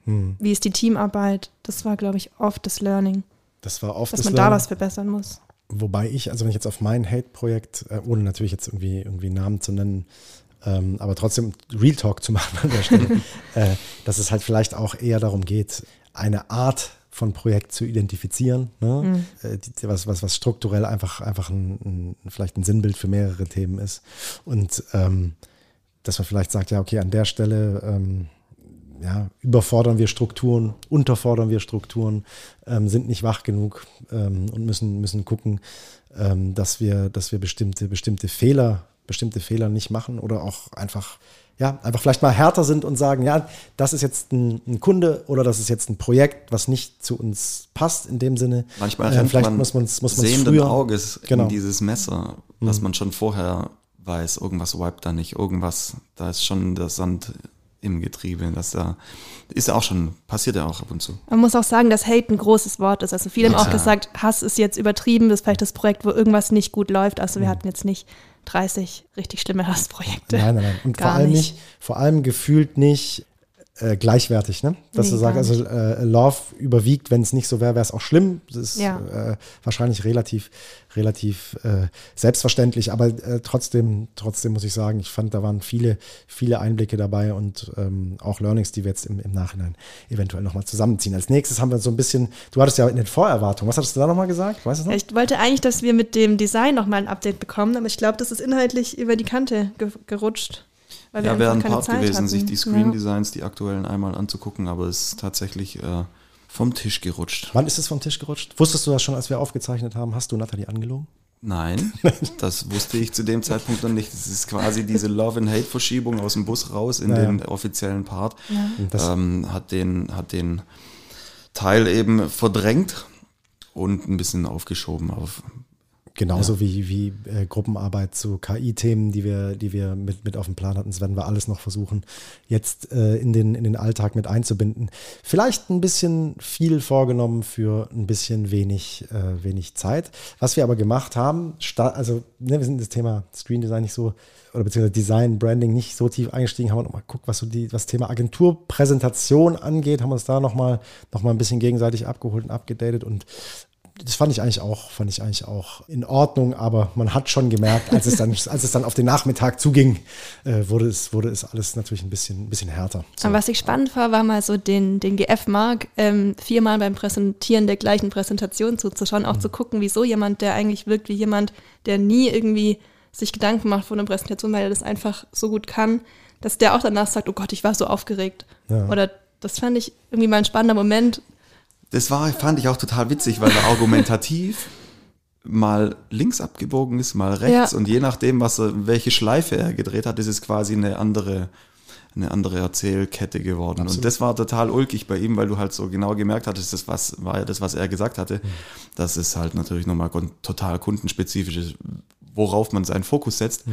wie ist die Teamarbeit. Das war, glaube ich, oft das Learning, Das war oft dass das man da Learning. was verbessern muss. Wobei ich, also wenn ich jetzt auf mein Hate-Projekt, äh, ohne natürlich jetzt irgendwie, irgendwie Namen zu nennen, ähm, aber trotzdem Real Talk zu machen an der Stelle, (laughs) äh, dass es halt vielleicht auch eher darum geht, eine Art von Projekt zu identifizieren, ne? äh, die, was, was, was strukturell einfach, einfach ein, ein, vielleicht ein Sinnbild für mehrere Themen ist. Und ähm, dass man vielleicht sagt, ja, okay, an der Stelle ähm, ja, überfordern wir Strukturen, unterfordern wir Strukturen, ähm, sind nicht wach genug ähm, und müssen, müssen gucken, ähm, dass wir, dass wir bestimmte, bestimmte Fehler, bestimmte Fehler nicht machen oder auch einfach, ja, einfach vielleicht mal härter sind und sagen, ja, das ist jetzt ein, ein Kunde oder das ist jetzt ein Projekt, was nicht zu uns passt in dem Sinne. Manchmal Äh, vielleicht man muss man's, muss man's sehenden früher, Auges Genau. in dieses Messer, dass man schon vorher weiß, irgendwas wiped da nicht, irgendwas, da ist schon der Sand im Getriebe. Das da ist auch schon, passiert ja auch ab und zu. Man muss auch sagen, dass Hate ein großes Wort ist. Also viele haben Ja. auch gesagt, Hass ist jetzt übertrieben, das ist vielleicht das Projekt, wo irgendwas nicht gut läuft. Also wir hatten jetzt nicht 30 richtig schlimme Hassprojekte. Nein, nein, nein. Und Gar vor allem nicht. nicht, vor allem gefühlt nicht äh, gleichwertig, ne? Dass Nee, du sagst, also äh, Love überwiegt, wenn es nicht so wäre, wäre es auch schlimm. Das ist Ja. äh, wahrscheinlich relativ, relativ äh, selbstverständlich, aber äh, trotzdem, trotzdem muss ich sagen, ich fand, da waren viele, viele Einblicke dabei und ähm, auch Learnings, die wir jetzt im, im Nachhinein eventuell nochmal zusammenziehen. Als nächstes haben wir so ein bisschen, du hattest ja in den Vorerwartungen, was hattest du da nochmal gesagt? Weißt du noch? Ich wollte eigentlich, dass wir mit dem Design nochmal ein Update bekommen, aber ich glaube, das ist inhaltlich über die Kante ge gerutscht. Weil wir Ja, wäre ein Part Zeit gewesen, hatten. sich die Ja. Screen Designs, die aktuellen einmal anzugucken, aber es ist tatsächlich äh, vom Tisch gerutscht. Wann ist es vom Tisch gerutscht? Wusstest du das schon, als wir aufgezeichnet haben? Hast du Nathalie angelogen? Nein, (laughs) das wusste ich zu dem Zeitpunkt noch nicht. Das ist quasi diese Love and Hate Verschiebung aus dem Bus raus in Ja. den offiziellen Part. Das, Ähm, hat den hat den Teil eben verdrängt und ein bisschen aufgeschoben auf Genauso wie, wie äh, Gruppenarbeit zu KI-Themen, die wir, die wir mit, mit auf dem Plan hatten. Das werden wir alles noch versuchen, jetzt äh, in, den, in den Alltag mit einzubinden. Vielleicht ein bisschen viel vorgenommen für ein bisschen wenig, äh, wenig Zeit. Was wir aber gemacht haben, also ne, wir sind in das Thema Screen Design nicht so, oder beziehungsweise Design, Branding nicht so tief eingestiegen, haben wir nochmal geguckt, was so die, was Thema Agenturpräsentation angeht, haben uns da nochmal noch mal ein bisschen gegenseitig abgeholt und abgedatet und das fand ich eigentlich auch, fand ich eigentlich auch in Ordnung, aber man hat schon gemerkt, als es dann, als es dann auf den Nachmittag zuging, äh, wurde es, wurde es alles natürlich ein bisschen, ein bisschen härter. So. Aber was ich spannend war, war mal so den, den GF-Mark ähm, viermal beim Präsentieren der gleichen Präsentation zuzuschauen, auch zu gucken, wieso jemand, der eigentlich wirkt wie jemand, der nie irgendwie sich Gedanken macht vor einer Präsentation, weil er das einfach so gut kann, dass der auch danach sagt, oh Gott, ich war so aufgeregt. Ja. Oder Das fand ich irgendwie mal ein spannender Moment. Das war, fand ich auch total witzig, weil er argumentativ mal links abgebogen ist, mal rechts Ja. und je nachdem, was er, welche Schleife er gedreht hat, ist es quasi eine andere, eine andere Erzählkette geworden. Und das war total ulkig bei ihm, weil du halt so genau gemerkt hattest, das was, war ja das, was er gesagt hatte, dass es halt natürlich nochmal total kundenspezifisch ist, worauf man seinen Fokus setzt.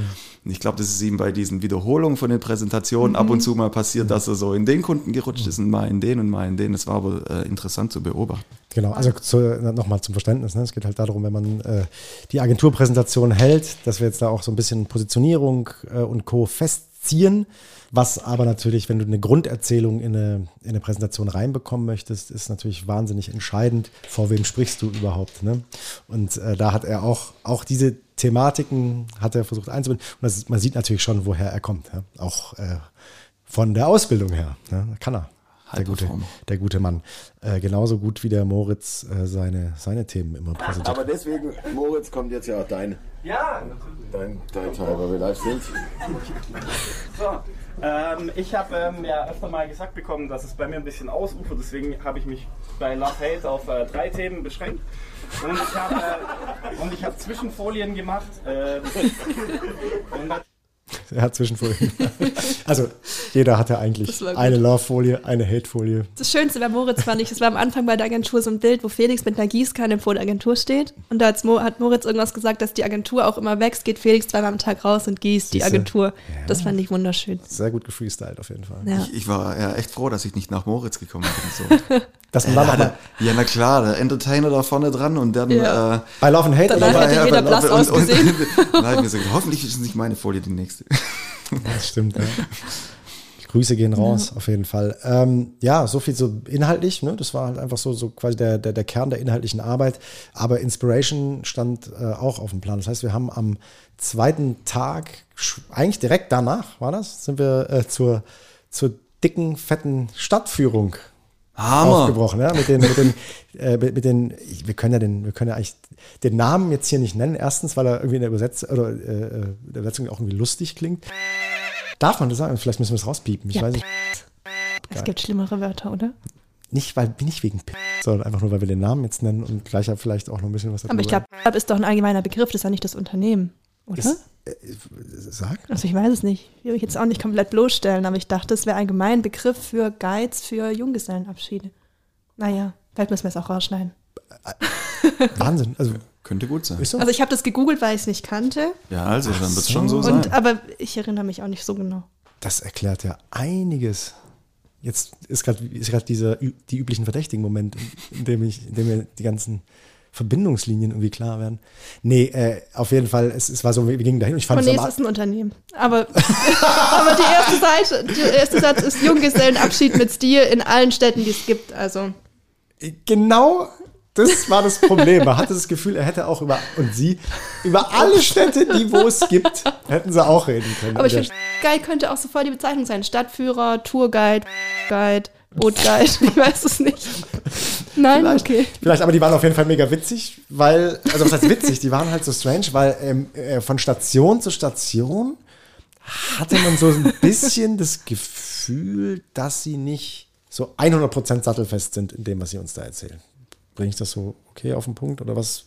Und ich glaube, das ist ihm bei diesen Wiederholungen von den Präsentationen ab und zu mal passiert, dass er so in den Kunden gerutscht ist und mal in den und mal in den. Das war aber äh, interessant zu beobachten. Genau, also zu, nochmal zum Verständnis. Ne? Es geht halt darum, wenn man äh, die Agenturpräsentation hält, dass wir jetzt da auch so ein bisschen Positionierung äh, und Co. festziehen. Was aber natürlich, wenn du eine Grunderzählung in eine, in eine Präsentation reinbekommen möchtest, ist natürlich wahnsinnig entscheidend, vor wem sprichst du überhaupt. Ne? Und äh, da hat er auch, auch diese Thematiken hat er versucht einzubinden. Und das ist, man sieht natürlich schon, woher er kommt. Ja? Auch äh, von der Ausbildung her. Ne? Kann er. Der gute, der gute Mann. Äh, genauso gut wie der Moritz äh, seine, seine Themen immer präsentiert. Aber deswegen, Moritz, kommt jetzt ja auch dein, Ja, dein, dein Teil, weil wir live sind. (laughs) so. Ähm, ich habe ähm, ja öfter mal gesagt bekommen, dass es bei mir ein bisschen ausufert, deswegen habe ich mich bei Love Hate auf äh, drei Themen beschränkt. Und ich habe äh, und ich habe Zwischenfolien gemacht. Äh, (laughs) (laughs) und da- Er hat Zwischenfolien. also jeder hatte eigentlich eine Love-Folie, eine Hate-Folie. Das Schönste bei Moritz fand ich, es war am Anfang bei der Agentur so ein Bild, wo Felix mit einer Gießkanne vor der Agentur steht. Und da hat Moritz irgendwas gesagt, dass die Agentur auch immer wächst, geht Felix zweimal am Tag raus und gießt die? Agentur. Das fand ich wunderschön. Sehr gut gefreestylt auf jeden Fall. Ja. Ich, ich war ja echt froh, dass ich nicht nach Moritz gekommen bin. So. (laughs) Dass man Ja, dann mal, ja, na klar, der Entertainer da vorne dran und dann. Ja. Äh, bei Love and Hate Danach oder hätte jeder blass und- und- ausgesehen. Dann habe ich mir gesagt, hoffentlich ist es nicht meine Folie die nächste. Das stimmt, ja. (laughs) Grüße gehen raus, auf jeden Fall. Ähm, ja, so viel so inhaltlich, ne? Das war halt einfach so, so quasi der, der, der Kern der inhaltlichen Arbeit. Aber Inspiration stand äh, auch auf dem Plan. Das heißt, wir haben am zweiten Tag, eigentlich direkt danach, war das, sind wir äh, zur, zur dicken, fetten Stadtführung Hammer. aufgebrochen, ja, mit den, mit den, (laughs) äh, mit, den, wir können ja den, wir können ja eigentlich den Namen jetzt hier nicht nennen. Erstens, weil er irgendwie in der Übersetzung oder äh, äh, in der Übersetzung auch irgendwie lustig klingt. Darf man das sagen? Vielleicht müssen wir es rauspiepen. Ich Ja. weiß nicht. Es gibt schlimmere Wörter, oder? Nicht, weil, nicht wegen P, sondern einfach nur, weil wir den Namen jetzt nennen und gleich ja vielleicht auch noch ein bisschen was Aber ich glaube, ist doch ein allgemeiner Begriff, das ist ja nicht das Unternehmen, oder? Ist- Sag. Also ich weiß es nicht. Ich will mich jetzt auch nicht komplett bloßstellen, aber ich dachte, es wäre allgemein ein Begriff für Guides für Junggesellenabschiede. Naja, vielleicht müssen wir es auch rausschneiden. (laughs) Wahnsinn. Also, Könnte gut sein. Also ich habe das gegoogelt, weil ich es nicht kannte. Ja, also dann wird es so. schon so sein. Und, aber ich erinnere mich auch nicht so genau. Das erklärt ja einiges. Jetzt ist gerade dieser die üblichen verdächtigen Moment, in dem, ich, in dem mir die ganzen Verbindungslinien irgendwie klar werden. Nee, äh, auf jeden Fall, es, es war so, wir gingen dahin ich fand es Cornelius ist ein Unternehmen. Aber, (laughs) aber die erste Seite, der erste Satz ist Junggesellenabschied mit Stil in allen Städten, die es gibt. Also Genau das war das Problem. Man hatte das Gefühl, er hätte auch über, und sie, über alle Städte, die wo es gibt, hätten sie auch reden können. Aber ich finde, Guide könnte auch sofort die Bezeichnung sein. Stadtführer, Tourguide, Guide, Bootguide, (laughs) ich weiß es nicht. Nein, Vielleicht, okay. vielleicht, aber die waren auf jeden Fall mega witzig, weil, also was heißt witzig, die waren halt so strange, weil ähm, äh, von Station zu Station hatte man so ein bisschen das Gefühl, dass sie nicht so 100% sattelfest sind in dem, was sie uns da erzählen. Bringe ich das so okay auf den Punkt oder was?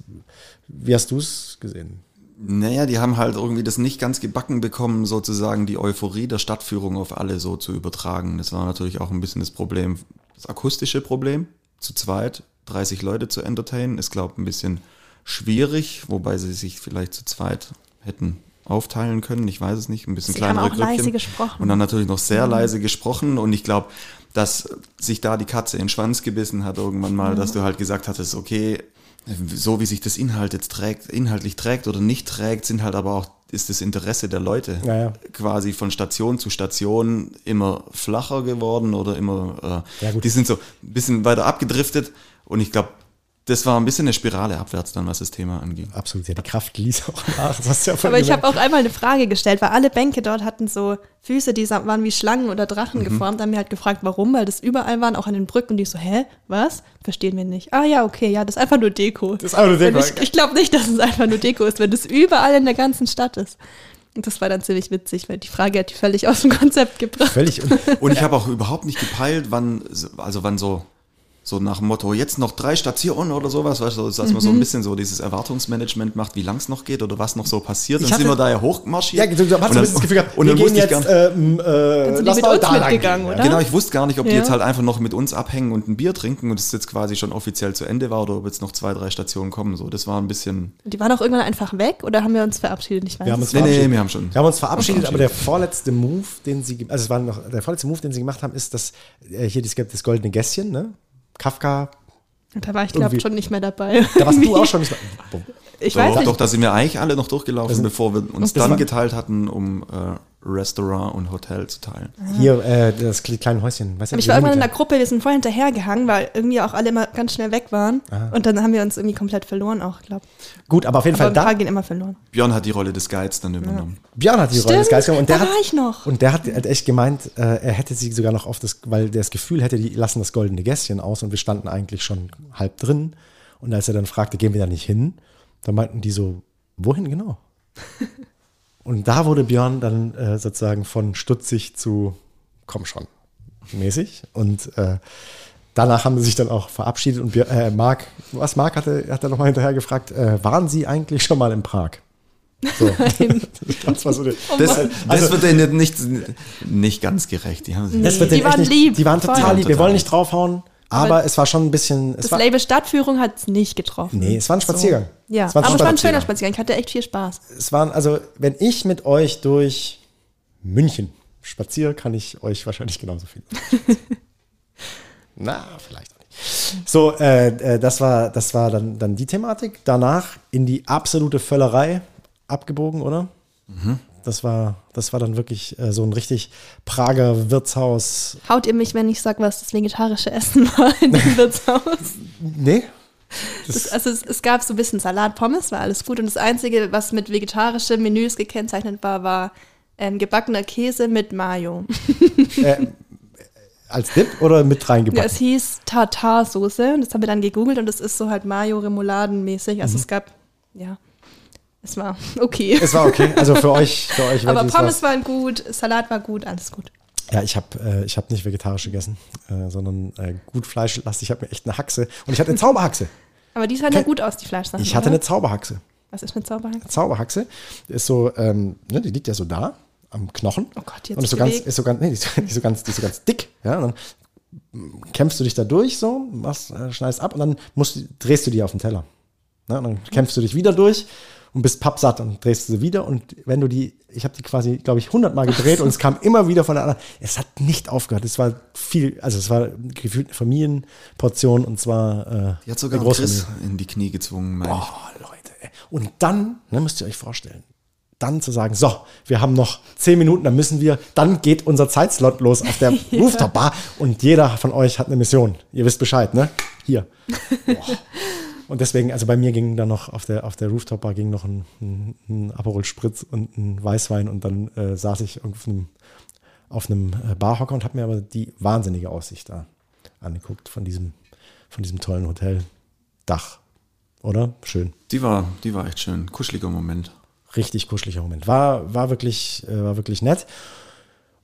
Wie hast du es gesehen? Naja, die haben halt irgendwie das nicht ganz gebacken bekommen, sozusagen die Euphorie der Stadtführung auf alle so zu übertragen. Das war natürlich auch ein bisschen das Problem, das akustische Problem. Zu zweit 30 Leute zu entertainen, ist, glaube ich, ein bisschen schwierig, wobei sie sich vielleicht zu zweit hätten aufteilen können. Ich weiß es nicht, ein bisschen Sie haben kleinere auch leise Grüppchen. gesprochen. Und dann natürlich noch sehr leise gesprochen. Und ich glaube, dass sich da die Katze in den Schwanz gebissen hat irgendwann mal, dass du halt gesagt hattest, okay, so wie sich das Inhalt jetzt trägt, inhaltlich trägt oder nicht trägt, sind halt aber auch, ist das Interesse der Leute Ja, ja. quasi von Station zu Station immer flacher geworden oder immer, äh, Ja, die sind so ein bisschen weiter abgedriftet und ich glaube, das war ein bisschen eine Spirale abwärts dann, was das Thema anging. Absolut, ja, die Kraft ließ auch nach. Ja Aber ich habe auch einmal eine Frage gestellt, weil alle Bänke dort hatten so Füße, die waren wie Schlangen oder Mhm. Drachen geformt. Haben mir halt gefragt, warum, weil das überall waren, auch an den Brücken. Und die so, hä, was? Verstehen wir nicht. Ah ja, okay, ja, das ist einfach nur Deko. Das ist einfach nur Deko. Und Ich, ich glaube nicht, dass es einfach nur Deko ist, wenn das überall in der ganzen Stadt ist. Und das war dann ziemlich witzig, weil die Frage hat die völlig aus dem Konzept gebracht. Völlig. Und Und ich habe auch überhaupt nicht gepeilt, wann, also wann so, so nach dem Motto, jetzt noch drei Stationen oder sowas, weißt du, dass man Mhm. so ein bisschen so dieses Erwartungsmanagement macht, wie lang es noch geht oder was noch so passiert. Dann hatte- sind wir da ja hochmarschiert. ja, du, du hast Und dann- bisschen das Gefühl gehabt, und wir dann gehen wusste ich jetzt, gar ähm, äh, sind die lass mal uns da lang mitgegangen, gehen. oder? Genau, ich wusste gar nicht, ob die Ja. jetzt halt einfach noch mit uns abhängen und ein Bier trinken und es jetzt quasi schon offiziell zu Ende war oder ob jetzt noch zwei, drei Stationen kommen. So, das war ein bisschen. Die waren auch irgendwann einfach weg oder haben wir uns verabschiedet? Ich weiß Wir haben uns Nee, nee, verabschiedet. wir haben schon. Wir haben uns verabschiedet, aber der vorletzte Move, den sie, also es war noch, der vorletzte Move, den sie gemacht haben, ist, dass äh, hier das, das goldene Gässchen, ne? Kafka, Da war ich, glaube ich, schon nicht mehr dabei. da warst du auch (laughs) schon nicht mehr. Ich Doch, weiß nicht. doch, da sind wir eigentlich alle noch durchgelaufen, sind- bevor wir uns das dann geteilt hatten, um äh, Restaurant und Hotel zu teilen. Hier, äh, das kle- kleine Häuschen. Weißt du, Aber ich war irgendwann in der Hunde- Gruppe, wir sind vorher hinterhergehangen, weil irgendwie auch alle immer ganz schnell weg waren. Ah. Und dann haben wir uns irgendwie komplett verloren auch, glaube. Gut, aber auf jeden Aber Fall ein da. paar gehen immer verloren. Björn hat die Rolle des Guides dann übernommen. Björn hat die Rolle des Stimmt, Geistes genommen und der da hat, war ich noch. Und der hat, hat echt gemeint, äh, er hätte sie sogar noch auf das, weil der das Gefühl hätte, die lassen das goldene Gässchen aus und wir standen eigentlich schon halb drin. Und als er dann fragte, gehen wir da nicht hin, dann meinten die so, wohin genau? (laughs) und da wurde Björn dann äh, sozusagen von stutzig zu komm schon mäßig. Und äh, danach haben sie sich dann auch verabschiedet und äh, Marc, was Marc hatte, hat er nochmal hinterher gefragt, äh, waren Sie eigentlich schon mal in Prag? So. (laughs) das war so eine, Das, also- das wird denen nicht, nicht ganz gerecht. Die haben, Das wird Die waren nicht, lieb, Die waren total lieb. Wir wollen nicht draufhauen, aber, Aber es war schon ein bisschen. Es Das war, Label Stadtführung hat es nicht getroffen. nee, es war ein Spaziergang. Ja, es war aber es war ein schöner Spaziergang. Ich hatte echt viel Spaß. Es waren, also, wenn ich mit euch durch München spaziere, kann ich euch wahrscheinlich genauso viel. (laughs) Na, vielleicht auch nicht. So, äh, äh, das war, das war dann, dann die Thematik. Danach in die absolute Völlerei abgebogen, oder? Das war, das war dann wirklich äh, so ein richtig Prager Wirtshaus. Haut ihr mich, wenn ich sage, was das vegetarische Essen (laughs) war in dem Wirtshaus? Nee? Das, also es, es gab so ein bisschen Salat, Pommes, war alles gut. Und das Einzige, was mit vegetarischen Menüs gekennzeichnet war, war ähm, gebackener Käse mit Mayo. (laughs) Als Dip oder mit Ja, reingebacken? es hieß Tartarsoße und das haben wir dann gegoogelt und das ist so halt Mayo-Remouladen-mäßig. Also es gab, ja, es war (laughs) okay. Es war okay. Also für euch, für euch Aber Pommes waren gut, Salat war gut, alles gut. Ja, ich habe äh, ich hab nicht vegetarisch gegessen, äh, sondern äh, gut fleischlastig. Ich habe mir echt eine Haxe. Und ich hatte eine (laughs) Zauberhaxe. Aber die sahen ja gut aus, die Fleischsachen. Ich hatte oder? eine Zauberhaxe. Was ist mit Zauberhaxe? Zauberhaxe ist so, ähm, ne, die liegt ja so da am Knochen. Oh Gott, jetzt Und ist so ganz, ist so ganz, nee, die ist, (laughs) die ist so ganz, die ist so ganz dick. Ja, und dann kämpfst du dich da durch, so, machst, äh, schneidest ab und dann musst, drehst du die auf den Teller. Ne, und dann kämpfst du dich wieder durch und bist pappsatt und drehst du sie wieder. Und wenn du die, ich habe die quasi, glaube ich, hundertmal gedreht und es kam immer wieder von der anderen. Es hat nicht aufgehört. Es war viel, also es war gefühlt eine Familienportion und zwar äh, Die hat sogar Chris in die Knie gezwungen, meine ich. Oh, Leute. ey. Und dann, ne, müsst ihr euch vorstellen, dann zu sagen, so, wir haben noch zehn Minuten, dann müssen wir, dann geht unser Zeitslot los auf der (laughs) Rooftop-Bar und jeder von euch hat eine Mission. Ihr wisst Bescheid, ne? Hier. (laughs) Boah. Und deswegen, also bei mir ging dann noch auf der, auf der Rooftop-Bar ging noch ein, ein, ein Aperol Spritz und ein Weißwein und dann äh, saß ich auf einem, auf einem äh, Barhocker und habe mir aber die wahnsinnige Aussicht da angeguckt von diesem, von diesem tollen Hoteldach. Oder? Schön. Die war, die war echt schön. Kuscheliger Moment. richtig kuscheliger Moment. War, war, wirklich, äh, war wirklich nett.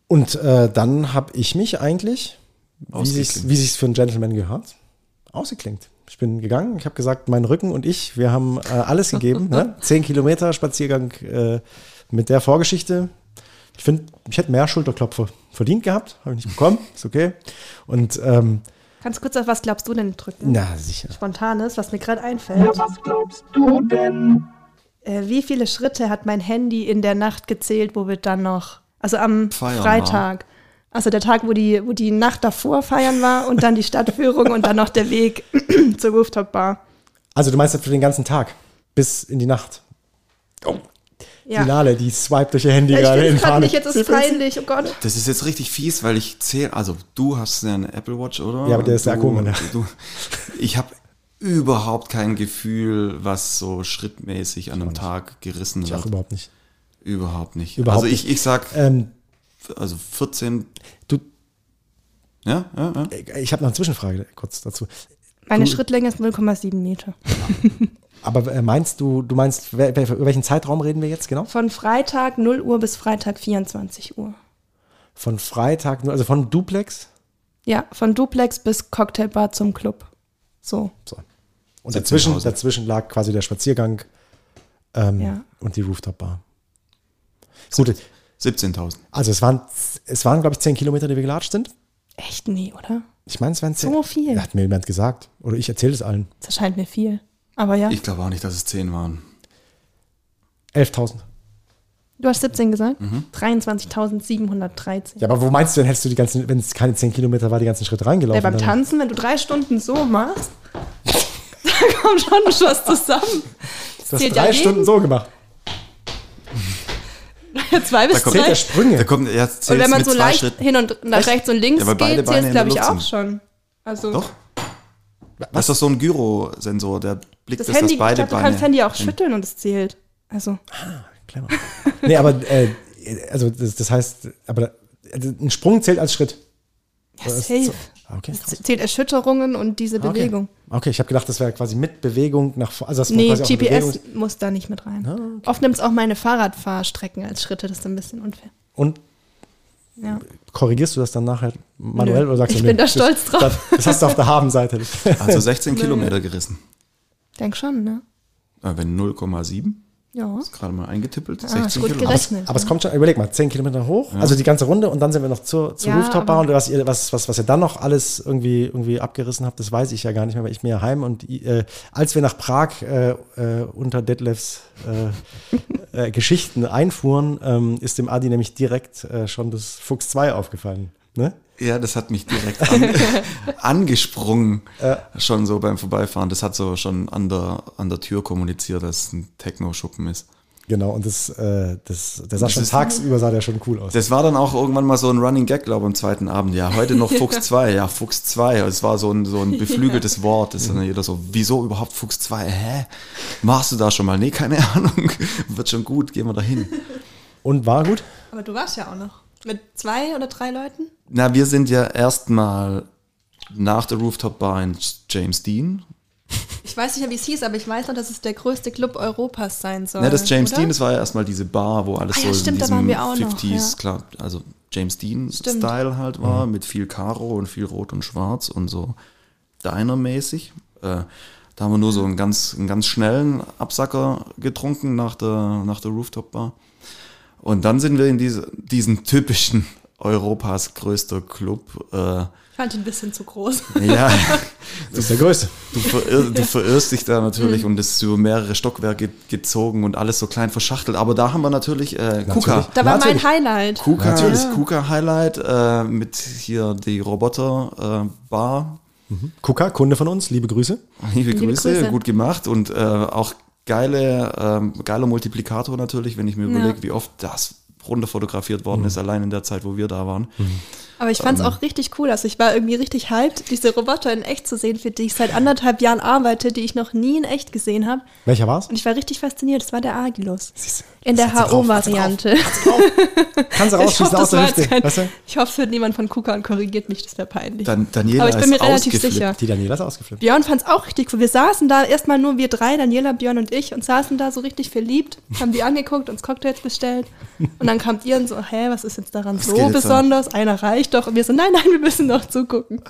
Und äh, dann habe ich mich eigentlich, wie sich's, Ausgeklinkt. wie sich's für einen Gentleman gehört, ausgeklinkt. Ich bin gegangen, ich habe gesagt, mein Rücken und ich, wir haben äh, alles gegeben. ne? (laughs) Zehn Kilometer Spaziergang äh, mit der Vorgeschichte. Ich finde, ich hätte mehr Schulterklopfer verdient gehabt, habe ich nicht bekommen, ist okay. Und ähm, Ganz kurz, auf was glaubst du denn drücken? na sicher. Spontanes, was mir gerade einfällt. Was glaubst du denn? Äh, wie viele Schritte hat mein Handy in der Nacht gezählt, wo wir dann noch, also am Feiern Freitag, also der Tag, wo die, wo die Nacht davor feiern war und dann die Stadtführung und dann noch der Weg (clears throat) zur Rooftop-Bar. Also du meinst das für den ganzen Tag, bis in die Nacht. Oh, Ja. die Nale, die swiped durch ihr Handy ich gerade in Panik. nicht, jetzt ist peinlich, oh Gott. Das ist jetzt richtig fies, weil ich zähle, also du hast ja eine Apple Watch, oder? Ja, aber der ist der du, Akku, Mann. du, Ich habe überhaupt kein Gefühl, was so schrittmäßig an einem Tag gerissen Ich wird. auch überhaupt nicht. Überhaupt nicht. Überhaupt also ich, ich sag, Ähm, also 14, du, ja, ja, ja. ich habe noch eine Zwischenfrage kurz dazu. Meine Schrittlänge ist 0,7 Meter. (laughs) Aber äh, meinst du, du meinst, über welchen Zeitraum reden wir jetzt genau? Von Freitag 0 Uhr bis Freitag 24 Uhr. Von Freitag, also von Duplex? Ja, von Duplex bis Cocktailbar zum Club. So, So. Und dazwischen, 17.000. dazwischen lag quasi der Spaziergang ähm, Ja. und die Rooftop-Bar. Gut, 17.000. also es waren, es waren, glaube ich, 10 Kilometer, die wir gelatscht sind. echt nie, oder? Ich meine, es wären 10. So viel. Hat mir jemand gesagt. Oder ich erzähle es allen. Das erscheint mir viel. Aber ja, Ich glaube auch nicht, dass es 10 waren. 11.000. du hast 17 gesagt? Mhm. 23.713. Ja, aber wo meinst du denn, hättest du die ganzen, wenn es keine 10 Kilometer war, die ganzen Schritte reingelaufen? Ja, beim dann- Tanzen, wenn du drei Stunden so machst, (laughs) da kommt schon was zusammen. Das Du hast drei ja Stunden jeden. so gemacht. Zwei bis kommt- Zählt drei. der Sprünge. Da kommt, ja, Und wenn man mit so zwei leicht Schritten. hin und nach Echt? rechts und links Ja, geht, Beine zählt in glaube ich auch sind. schon. Also Doch. Das ist doch so ein Gyrosensor, der blickt, das dass Handy, das beide ich glaub, du Beine. kannst Handy auch schütteln und es zählt. Also Clever. nee, aber äh, also das, das heißt, aber also ein Sprung zählt als Schritt. ja, safe. Okay. Es zählt Erschütterungen und diese Okay. Bewegung. Okay, ich habe gedacht, das wäre quasi mit Bewegung nach vorne. Also das Nee, GPS muss da nicht mit rein. Ah, Oft nimmt es auch meine Fahrradfahrstrecken als Schritte, das ist ein bisschen unfair. Und Ja. korrigierst du das dann nachher manuell Nö. oder sagst du Ich nee, bin da das- stolz drauf. Das, das hast du auf der Habenseite. Also 16 Kilometer gerissen. Denk schon, ne? Wenn 0,7, Ja. gerade mal eingetippelt, Ah, 16 ist gut Kilometer. gerechnet. Aber es kommt schon, überleg mal, 10 Kilometer hoch, also die ganze Runde und dann sind wir noch zur, zur Ja, Rooftop-Bar aber- und was ihr, was, was, was ihr dann noch alles irgendwie, irgendwie abgerissen habt, das weiß ich ja gar nicht mehr, weil ich bin ja heim und äh, als wir nach Prag äh, äh, unter Detlefs äh, (laughs) äh, Geschichten einfuhren, ähm, ist dem Adi nämlich direkt äh, schon das Fuchs 2 aufgefallen. Ne? Ja, das hat mich direkt an, (laughs) angesprungen, schon so beim Vorbeifahren. Das hat so schon an der, an der Tür kommuniziert, dass es ein Techno-Schuppen ist. Genau, und das, äh, das, der sah Das schon ist- tagsüber sah der schon cool aus. Das war dann auch irgendwann mal so ein Running Gag, glaube ich, am zweiten Abend. Ja, heute noch (laughs) Fuchs 2. Ja, Fuchs 2. Es war so ein, so ein beflügeltes Wort. Das ist dann jeder so, wieso überhaupt Fuchs 2? Hä? Machst du da schon mal? Nee, keine (laughs) Ahnung. Wird schon gut, gehen wir da hin. Und war gut? Aber du warst ja auch noch. Mit zwei oder drei Leuten? Na, wir sind ja erstmal nach der Rooftop Bar in James Dean. Ich weiß nicht mehr, wie es hieß, aber ich weiß noch, dass es der größte Club Europas sein soll. Ja, das James oder? Dean, das war ja erstmal diese Bar, wo alles Ah so ja, in stimmt, da diesem waren wir auch noch, 50s, ja. klar, also James. Dean-Style halt war, mit viel Karo und viel Rot und Schwarz und so Diner-mäßig. Äh, da haben wir nur so einen ganz, einen ganz schnellen Absacker getrunken nach der, nach der Rooftop-Bar. Und dann sind wir in diese, diesen typischen Europas größter Club. Äh, Ich fand ihn ein bisschen zu groß. ja, (laughs) Das ist der größte. Du, verirr, du verirrst dich da natürlich und es ist über mehrere Stockwerke gezogen und alles so klein verschachtelt. Aber da haben wir natürlich äh, Kuka. Da war Natürlich. mein Highlight. Kuka, Natürlich. das Kuka-Highlight äh, mit hier die Roboter-Bar. Kuka, Kunde von uns, liebe Grüße. Liebe, Liebe Grüße, Grüße. gut gemacht und äh, auch geile, ähm, geiler Multiplikator natürlich, wenn ich mir Ja. überlege, wie oft das runter fotografiert worden ist, allein in der Zeit, wo wir da waren. Aber ich fand es auch richtig cool. Also ich war irgendwie richtig hyped, diese Roboter in echt zu sehen, für die ich seit anderthalb Jahren arbeite, die ich noch nie in echt gesehen habe. Welcher war's? Und ich war richtig fasziniert. Das war der Agilus. In der HO-Variante. Kannst du rausschießen aus der Hüfte. jetzt kein, Weißt du? (laughs) ich hoffe, es wird niemand von Kuka und korrigiert mich, das wäre peinlich. Dan Daniela Aber ich bin ist mir relativ sicher. Die Daniela ist ausgeflippt. Björn fand es auch richtig cool. Wir saßen da erstmal nur wir drei, Daniela, Björn und ich, und saßen da so richtig verliebt, haben die angeguckt, uns Cocktails bestellt. Und dann kamt ihr und so, hä, was ist jetzt daran Was so besonders? Einer reicht doch. Und wir so, nein, nein, wir müssen noch zugucken.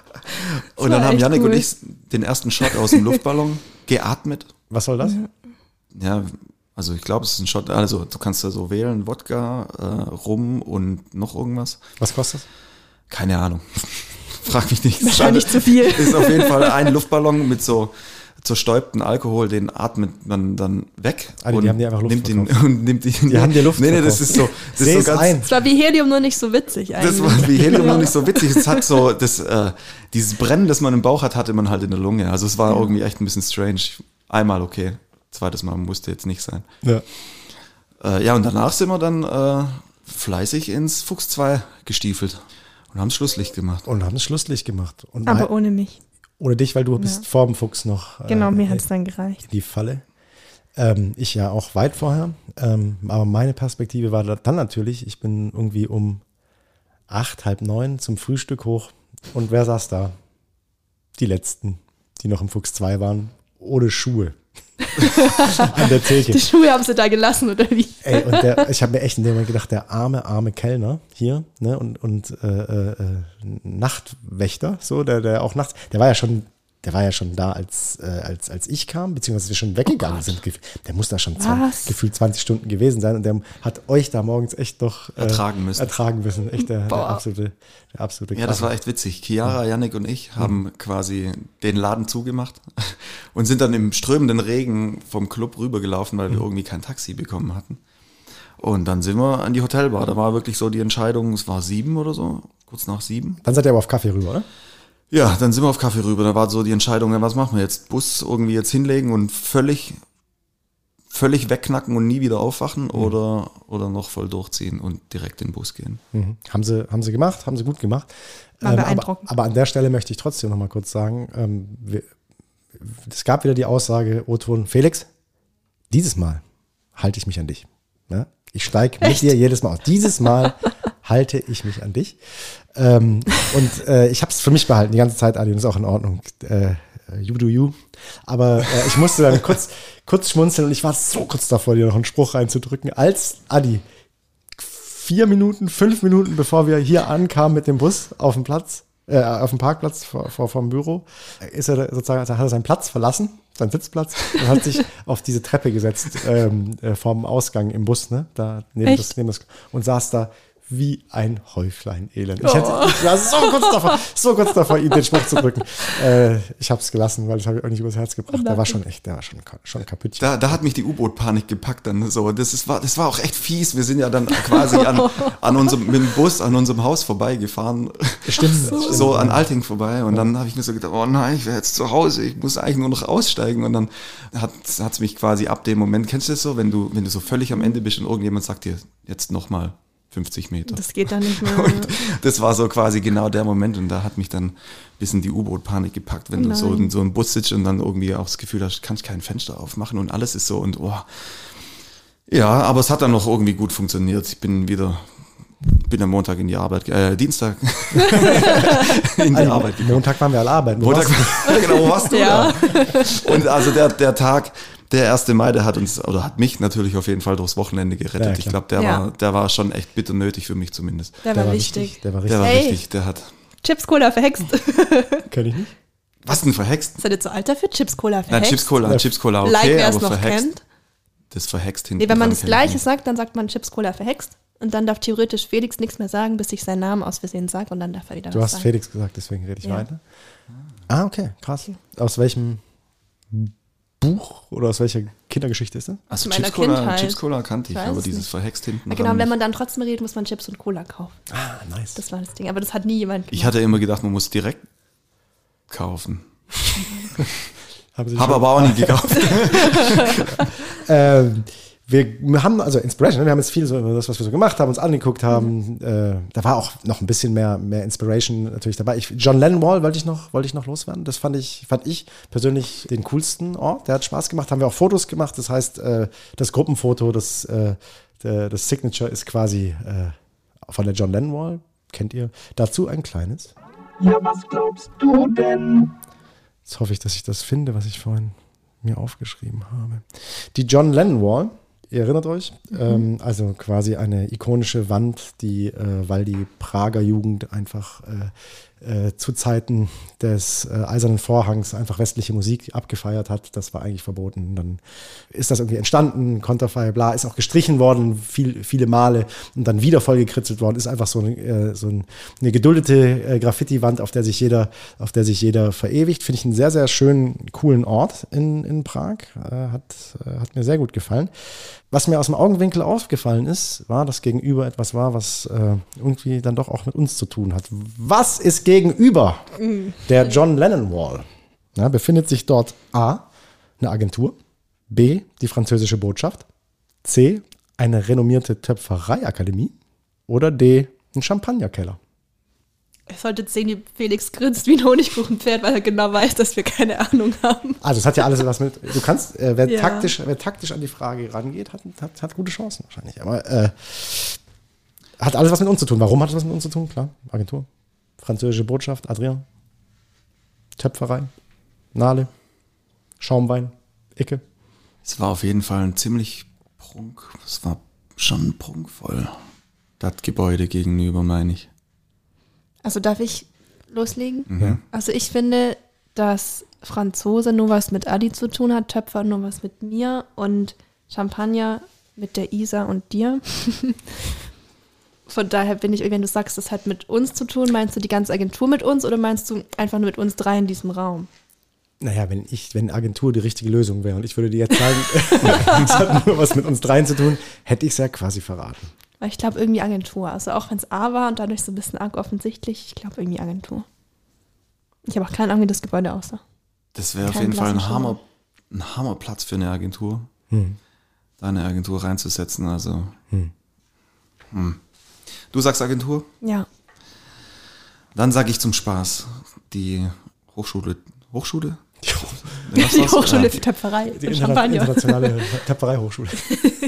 Und dann haben Janik cool. und ich den ersten Shot aus dem Luftballon (laughs) geatmet. Was soll das? Ja, also ich glaube, es ist ein Shot. Also du kannst da so wählen, Wodka, äh, Rum und noch irgendwas. Was kostet das? Keine Ahnung. (laughs) Frag mich nicht. Wahrscheinlich zu viel. Ist auf jeden Fall ein Luftballon mit so zerstäubten Alkohol, den atmet man dann weg Ah, die haben dir einfach Luft nimmt ihn verkauft. (laughs) und nimmt ihn. Die haben dir (laughs) Luft Nee, nee, das verkauft. ist so. Das ist es so ganz, ein. Es war wie Helium, nur nicht so witzig eigentlich. das war wie Helium noch nicht so (laughs) witzig. Es hat so, das, äh, dieses Brennen, das man im Bauch hat, hatte man halt in der Lunge. Also es war irgendwie echt ein bisschen strange. Einmal okay, zweites Mal musste jetzt nicht sein. Ja. Äh, ja, und danach sind wir dann äh, fleißig ins Fuchs 2 gestiefelt und haben Schlusslicht gemacht. Und haben das Schlusslicht gemacht. Und Aber ohne mich. Oder dich, weil du bist vor dem Fuchs noch. äh, Genau, mir hat es dann gereicht. die Falle. Ähm, ich ja auch weit vorher. Ähm, aber meine Perspektive war da- dann natürlich, ich bin irgendwie um acht, halb neun zum Frühstück hoch. Und wer saß da? Die letzten. die noch im Fuchs 2 waren, ohne Schuhe. (laughs) An der Theke. Die Schuhe haben sie da gelassen, oder wie? Ey, und der, (laughs) ich habe mir echt in dem Moment gedacht, der arme, arme Kellner hier, ne, und, und äh, äh, äh, Nachtwächter, so, der, der auch nachts, der war ja schon, der war ja schon da, als, äh, als, als ich kam, beziehungsweise wir schon weggegangen sind. Gef- Der muss da schon zwei, gefühlt 20 Stunden gewesen sein und der hat euch da morgens echt noch äh, Ertragen müssen. Ertragen müssen. Echt der, der absolute, der absolute Ja, das war echt witzig. Chiara, Yannick und ich haben quasi den Laden zugemacht (laughs) und sind dann im strömenden Regen vom Club rübergelaufen, weil wir irgendwie kein Taxi bekommen hatten. Und dann sind wir an die Hotelbar. Da war wirklich so die Entscheidung, es war sieben oder so, kurz nach sieben. Dann seid ihr aber auf Kaffee rüber, oder? Ja, dann sind wir auf Kaffee rüber. Da war so die Entscheidung, ja, was machen wir jetzt? Bus irgendwie jetzt hinlegen und völlig, völlig wegknacken und nie wieder aufwachen oder, oder noch voll durchziehen und direkt in den Bus gehen. Mhm. Haben, sie, haben sie gemacht, haben sie gut gemacht. War aber, beeindruckend. aber an der Stelle möchte ich trotzdem noch mal kurz sagen, ähm, wir, es gab wieder die Aussage, O-Ton, Felix, dieses Mal halte ich mich an dich. Ne? Ich steige mit Echt? dir jedes Mal aus. Dieses Mal (laughs) halte ich mich an dich. Ähm, und äh, ich habe es für mich behalten, die ganze Zeit, Adi, und ist auch in Ordnung. Äh, you do you. Aber äh, ich musste dann kurz, kurz schmunzeln und ich war so kurz davor, dir noch einen Spruch reinzudrücken, als Adi vier Minuten, fünf Minuten, bevor wir hier ankamen mit dem Bus auf dem Platz, äh, auf dem Parkplatz vor, vor vom Büro, ist er sozusagen, hat er seinen Platz verlassen, seinen Sitzplatz, und hat sich (laughs) auf diese Treppe gesetzt ähm, äh, vorm Ausgang im Bus, ne, da neben Echt? das, neben das, und saß da wie ein Häuflein Elend. Ich, hätte, ich war so kurz davor, so kurz davor, ihm den Spruch zu drücken. Äh, ich habe es gelassen, weil das habe ich auch nicht übers Herz gebracht. Der war schon echt, der war schon, schon kaputt. Da, da hat mich die U-Boot-Panik gepackt dann so. Das, ist, war, das war auch echt fies. Wir sind ja dann quasi an, (laughs) an unserem, mit dem Bus an unserem Haus vorbeigefahren. Stimmt. So an Alting vorbei. Und dann habe ich mir so gedacht, oh nein, ich wäre jetzt zu Hause. Ich muss eigentlich nur noch aussteigen. Und dann hat es mich quasi ab dem Moment, kennst du das so, wenn du, wenn du so völlig am Ende bist und irgendjemand sagt dir, jetzt nochmal 50 Meter. Das geht dann nicht mehr. (laughs) Und das war so quasi genau der Moment und da hat mich dann ein bisschen die U-Boot-Panik gepackt, wenn du so in so einem Bus sitzt und dann irgendwie auch das Gefühl hast, kannst kein Fenster aufmachen und alles ist so und oh. Ja, aber es hat dann noch irgendwie gut funktioniert. Ich bin wieder, bin am Montag in die Arbeit, äh, Dienstag (laughs) in die Arbeit gekommen. Montag waren wir alle arbeiten. Du Montag, warst- (laughs) genau, wo warst du Ja. da? Und also der, der Tag, der 1. Mai, der hat uns, oder hat mich natürlich auf jeden Fall durchs Wochenende gerettet. Ja, ich glaube, der, Ja. war, der war schon echt bitter nötig für mich zumindest. Der, Der war war wichtig. richtig. Der war Der richtig. war Hey. richtig, der hat. Chips Cola verhext. (laughs) Kenn ich nicht. Was denn verhext? Seid ihr zu alt dafür? Chips Cola Nein, verhext? Chips Cola, Ja. Chips Cola, okay, like, wer es noch verhext. kennt. Das verhext hinten. Nee, wenn man das Gleiche sagt, dann sagt man Chips Cola verhext. Und dann darf theoretisch Felix nichts mehr sagen, bis ich seinen Namen aus Versehen sage und dann darf er wieder Du was hast sagen. Felix gesagt, deswegen rede ich Ja. weiter. Ah, okay, krass. Aus welchem Buch oder aus welcher Kindergeschichte ist das? Also Chips Cola. Chips Cola kannte ich, Ich aber es dieses nicht. verhext hinten. Ja, genau, dran wenn man dann trotzdem redet, muss man Chips und Cola kaufen. Ah, nice. Das war das Ding. Aber das hat nie jemand gemacht. ich hatte immer gedacht, man muss direkt kaufen. (laughs) Habe schon- aber auch nie gekauft. (laughs) (laughs) Ähm, wir haben also Inspiration, ne? wir haben jetzt viel so über das, was wir so gemacht haben, uns angeguckt haben. Äh, da war auch noch ein bisschen mehr, mehr Inspiration natürlich dabei. Ich, John Lennon Wall wollte ich noch, wollte ich noch loswerden. Das fand ich, fand ich persönlich den coolsten Ort. Der hat Spaß gemacht. Haben wir auch Fotos gemacht. Das heißt, äh, das Gruppenfoto, das, äh, der, das Signature ist quasi äh, von der John Lennon Wall. Kennt ihr? Dazu ein kleines. Ja, was glaubst du denn? Jetzt hoffe ich, dass ich das finde, was ich vorhin mir aufgeschrieben habe. Die John Lennon Wall, ihr erinnert euch, ähm, also quasi eine ikonische Wand, die, äh, weil die Prager Jugend einfach äh, äh, zu Zeiten des äh, Eisernen Vorhangs einfach westliche Musik abgefeiert hat. Das war eigentlich verboten. Dann ist das irgendwie entstanden, Konterfei, bla, ist auch gestrichen worden, viel, viele Male und dann wieder vollgekritzelt worden. Ist einfach so, eine, äh, so ein, eine geduldete äh, Graffiti-Wand, auf der sich jeder, auf der sich jeder verewigt. Finde ich einen sehr, sehr schönen, coolen Ort in, in Prag. Äh, hat, äh, hat mir sehr gut gefallen. Was mir aus dem Augenwinkel aufgefallen ist, war, dass gegenüber etwas war, was äh, irgendwie dann doch auch mit uns zu tun hat. Was ist gegenüber der John Lennon Wall? Ja, befindet sich dort A, eine Agentur, B, die französische Botschaft, C, eine renommierte Töpfereiakademie oder D, ein Champagnerkeller. Ihr solltet sehen, wie Felix grinst wie ein Honigkuchenpferd, weil er genau weiß, dass wir keine Ahnung haben. Also es hat ja alles was mit. Du kannst, äh, wer, Ja. taktisch, wer taktisch an die Frage rangeht, hat, hat, hat gute Chancen wahrscheinlich. Aber äh, hat alles was mit uns zu tun. Warum hat es was mit uns zu tun? Klar, Agentur, französische Botschaft, Adrian, Töpferei. Nale, Schaumwein, Icke. Es war auf jeden Fall ein ziemlich prunk, es war schon prunkvoll. Das Gebäude gegenüber, meine ich. Also darf ich loslegen? Ja. Also ich finde, dass Franzose nur was mit Adi zu tun hat, Töpfer nur was mit mir und Champagner mit der Isa und dir. (laughs) Von daher bin ich, wenn du sagst, das hat mit uns zu tun, meinst du die ganze Agentur mit uns oder meinst du einfach nur mit uns drei in diesem Raum? Naja, wenn ich, wenn Agentur die richtige Lösung wäre und ich würde dir jetzt sagen, (laughs) es hat nur was mit uns dreien zu tun, hätte ich es ja quasi verraten. Weil ich glaube irgendwie Agentur. Also auch wenn es A war und dadurch so ein bisschen arg offensichtlich, ich glaube irgendwie Agentur. Ich habe auch keine Ahnung, wie das Gebäude aussah. Das wäre auf Kein jeden Fall ein Hammer, ein Hammerplatz für eine Agentur. Hm. Da eine Agentur reinzusetzen, also. Hm. Du sagst Agentur? Ja. Dann sage ich zum Spaß die Hochschule. Hochschule? Die Hochschule Ja. für Töpferei. Die Champagner. internationale Töpferei-Hochschule. (laughs)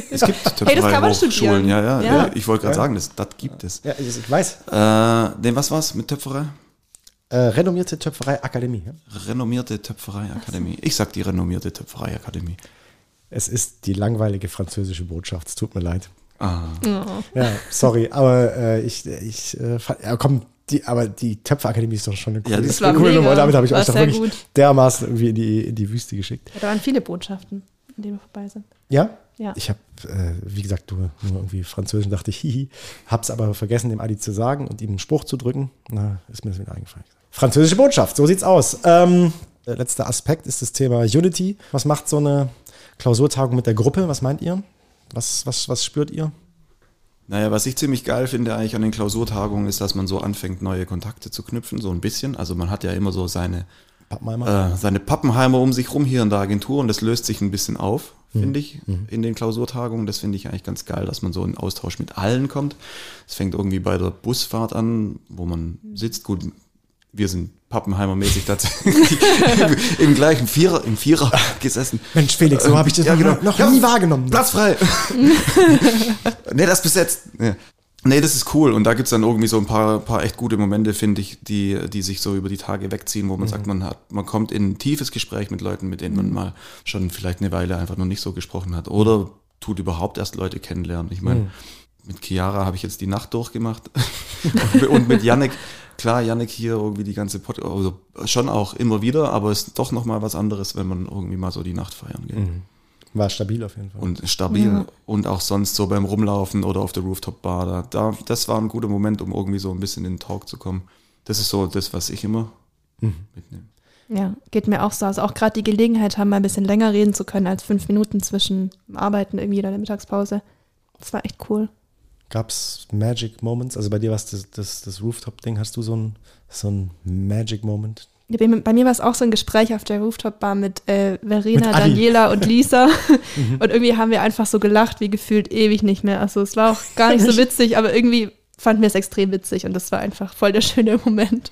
Es gibt Hey, das kann man studieren. Ja, ja, Ja. ja. Ich wollte gerade Ja. sagen, das, das gibt es. Ja, ich, weiß. Äh, nee, was war's mit Töpferei? Äh, renommierte Töpferei-Akademie. Ja? Renommierte Töpferei-Akademie. Ich sag die renommierte Töpferei-Akademie. Es ist die langweilige französische Botschaft. Es tut mir leid. Ah. Ja, sorry, aber äh, ich, ich äh, komm, die, aber die Töpferakademie ist doch schon eine coole, Ja, die Das war coole mega. Nummer. Damit habe ich War euch doch wirklich gut. dermaßen irgendwie in die, in die Wüste geschickt. Ja, da waren viele Botschaften, an denen wir vorbei sind. Ja? Ja. Ich habe, äh, wie gesagt, nur, nur irgendwie Französisch und dachte, (laughs) hihi, hab's aber vergessen, dem Adi zu sagen und ihm einen Spruch zu drücken. Na, ist mir das wieder eingefallen. Französische Botschaft, so sieht's aus. Ähm, der letzte Aspekt ist das Thema Unity. Was macht so eine Klausurtagung mit der Gruppe? Was meint ihr? Was, was, was spürt ihr? Naja, was ich ziemlich geil finde eigentlich an den Klausurtagungen ist, dass man so anfängt, neue Kontakte zu knüpfen, so ein bisschen. Also man hat ja immer so seine, Pappenheimer? äh, seine Pappenheimer um sich rum hier in der Agentur und das löst sich ein bisschen auf, finde ich, in den Klausurtagungen. Das finde ich eigentlich ganz geil, dass man so in Austausch mit allen kommt. Es fängt irgendwie bei der Busfahrt an, wo man sitzt. Gut, wir sind Pappenheimer-mäßig tatsächlich im, im gleichen Vierer, im Vierer gesessen. Mensch, Felix, so habe ich das Ja, noch, genau. noch Ja, nie wahrgenommen. Platz frei. (laughs) nee, das ist besetzt. Nee. nee, das ist cool. Und da gibt's dann irgendwie so ein paar, paar echt gute Momente, finde ich, die, die sich so über die Tage wegziehen, wo man sagt, man hat, man kommt in ein tiefes Gespräch mit Leuten, mit denen man mal schon vielleicht eine Weile einfach noch nicht so gesprochen hat. Oder tut überhaupt erst Leute kennenlernen. Ich meine, mit Chiara habe ich jetzt die Nacht durchgemacht. und, (laughs) und mit Yannick, klar, Yannick hier irgendwie die ganze Pod also schon auch immer wieder, aber es ist doch nochmal was anderes, wenn man irgendwie mal so die Nacht feiern geht. War stabil auf jeden Fall. Und stabil und auch sonst so beim Rumlaufen oder auf der Rooftop-Bar. Da, da, das war ein guter Moment, um irgendwie so ein bisschen in den Talk zu kommen. Das ist so das, was ich immer mitnehme. Ja, geht mir auch so. Also auch gerade die Gelegenheit haben, mal ein bisschen länger reden zu können als fünf Minuten zwischen Arbeiten irgendwie oder der Mittagspause. Das war echt cool. Gab es Magic Moments? Also bei dir war es das, das, das Rooftop-Ding. Hast du so ein, so ein Magic Moment? Ja, Bei mir war es auch so ein Gespräch auf der Rooftop-Bar mit äh, Verena, Mit. Daniela und Lisa. (laughs) (laughs) und irgendwie haben wir einfach so gelacht, wie gefühlt ewig nicht mehr. Also es war auch gar nicht so witzig, aber irgendwie fanden wir es extrem witzig und das war einfach voll der schöne Moment.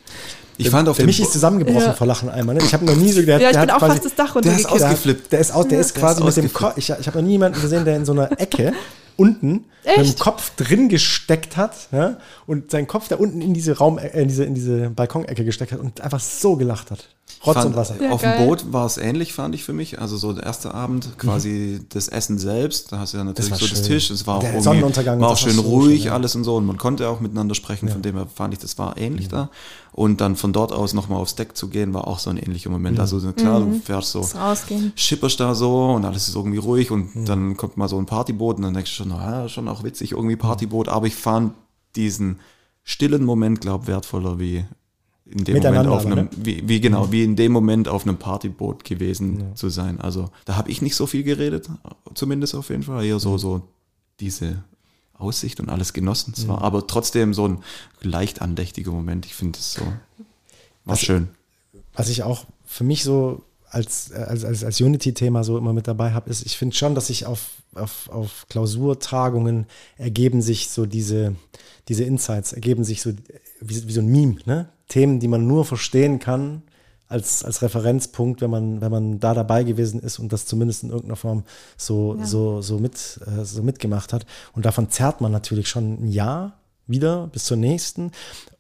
Ich fand auf Der dem Michi ist zusammengebrochen Ja. vor Lachen einmal. Ne? Ich habe noch nie so der, Ja, ich der bin hat auch quasi, fast das Dach der ist runtergekippt. der, ausgeflippt. Der ist, aus, der ist Der quasi ist mit dem ausgeflippt. Kopf. Ich, ich habe noch nie jemanden gesehen, der in so einer Ecke (laughs) unten mit dem Echt? Kopf drin gesteckt hat ja? und seinen Kopf da unten in diese Raum, äh, in diese, in diese Balkonecke gesteckt hat und einfach so gelacht hat. Rotz fand, und Wasser. Ja, auf geil. dem Boot war es ähnlich, fand ich für mich. Also so der erste Abend, quasi das Essen selbst. Da hast du ja natürlich war so das schön. Tisch. Es war auch Der Sonnenuntergang, war auch das war schön ruhig schön, ja. alles und so. Und man konnte auch miteinander sprechen. Von dem her fand ich, das war ähnlich da. Und dann von dort aus nochmal aufs Deck zu gehen, war auch so ein ähnlicher Moment. Also klar, du fährst so Das schipperst da so und alles ist irgendwie ruhig und dann kommt mal so ein Partyboot und dann denkst du schon, naja, schon auch witzig, irgendwie Partyboot, aber ich fand diesen stillen Moment, glaub, wertvoller wie in dem Moment auf einem, ne? wie, wie genau, wie in dem Moment auf einem Partyboot gewesen zu sein. Also da habe ich nicht so viel geredet, zumindest auf jeden Fall. Eher so, so diese Aussicht und alles genossen. Es war aber trotzdem so ein leicht andächtiger Moment. Ich finde es so, war schön. was ich auch für mich so als, als, als, als Unity-Thema so immer mit dabei habe, ist, ich finde schon, dass sich auf, auf, auf Klausurtagungen ergeben sich so diese, diese Insights, ergeben sich so wie, wie so ein Meme, ne? Themen, die man nur verstehen kann als, als Referenzpunkt, wenn man, wenn man da dabei gewesen ist und das zumindest in irgendeiner Form so, so, so, mit, äh, so mitgemacht hat. Und davon zerrt man natürlich schon ein Jahr wieder bis zur nächsten.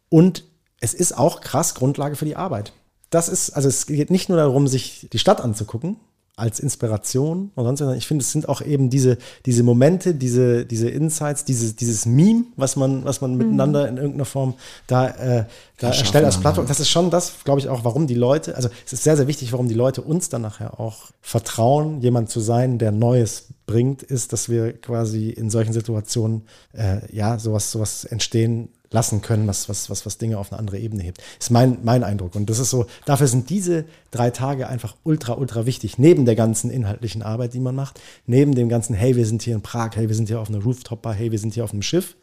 Und es ist auch krass Grundlage für die Arbeit das ist, also es geht nicht nur darum, sich die Stadt anzugucken, als Inspiration und sonst was. Ich finde, es sind auch eben diese, diese Momente, diese, diese Insights, dieses, dieses Meme, was man, was man miteinander in irgendeiner Form da, äh, da erstellt als Plattform. Das ist schon das, glaube ich, auch, warum die Leute, also es ist sehr, sehr wichtig, warum die Leute uns dann nachher auch vertrauen, jemand zu sein, der Neues bringt, ist, dass wir quasi in solchen Situationen äh, ja sowas, sowas entstehen lassen können, was, was, was, was Dinge auf eine andere Ebene hebt. Ist mein, mein Eindruck. Und das ist so, dafür sind diese drei Tage einfach ultra, ultra wichtig. Neben der ganzen inhaltlichen Arbeit, die man macht, neben dem ganzen, hey, wir sind hier in Prag, hey, wir sind hier auf einer Rooftop-Bar, hey, wir sind hier auf einem Schiff.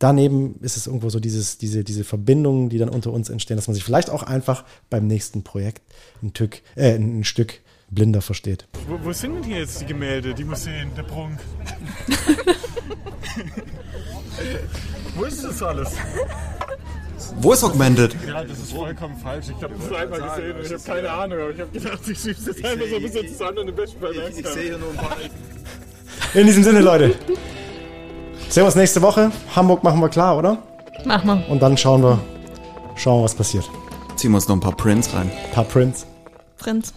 Daneben ist es irgendwo so dieses, diese, diese Verbindungen, die dann unter uns entstehen, dass man sich vielleicht auch einfach beim nächsten Projekt ein, Tück, äh, ein Stück blinder versteht. Wo, wo sind denn hier jetzt die Gemälde, die Museen, der Prunk? (laughs) wo ist das alles? Wo ist Augmented? Ja, das ist vollkommen falsch. Ich habe das einmal gesehen und ich habe keine Ahnung, aber ich habe gedacht, ich schieb's jetzt einfach so ein bisschen zusammen und im besten Fall merkst Ich sehe hier nur ein paar. In diesem Sinne, Leute. Sehen wir uns nächste Woche. Hamburg machen wir klar, oder? Mach mal. Und dann schauen wir, schauen wir, was passiert. Ziehen wir uns noch ein paar Prints rein. Ein paar Prints. Prinz.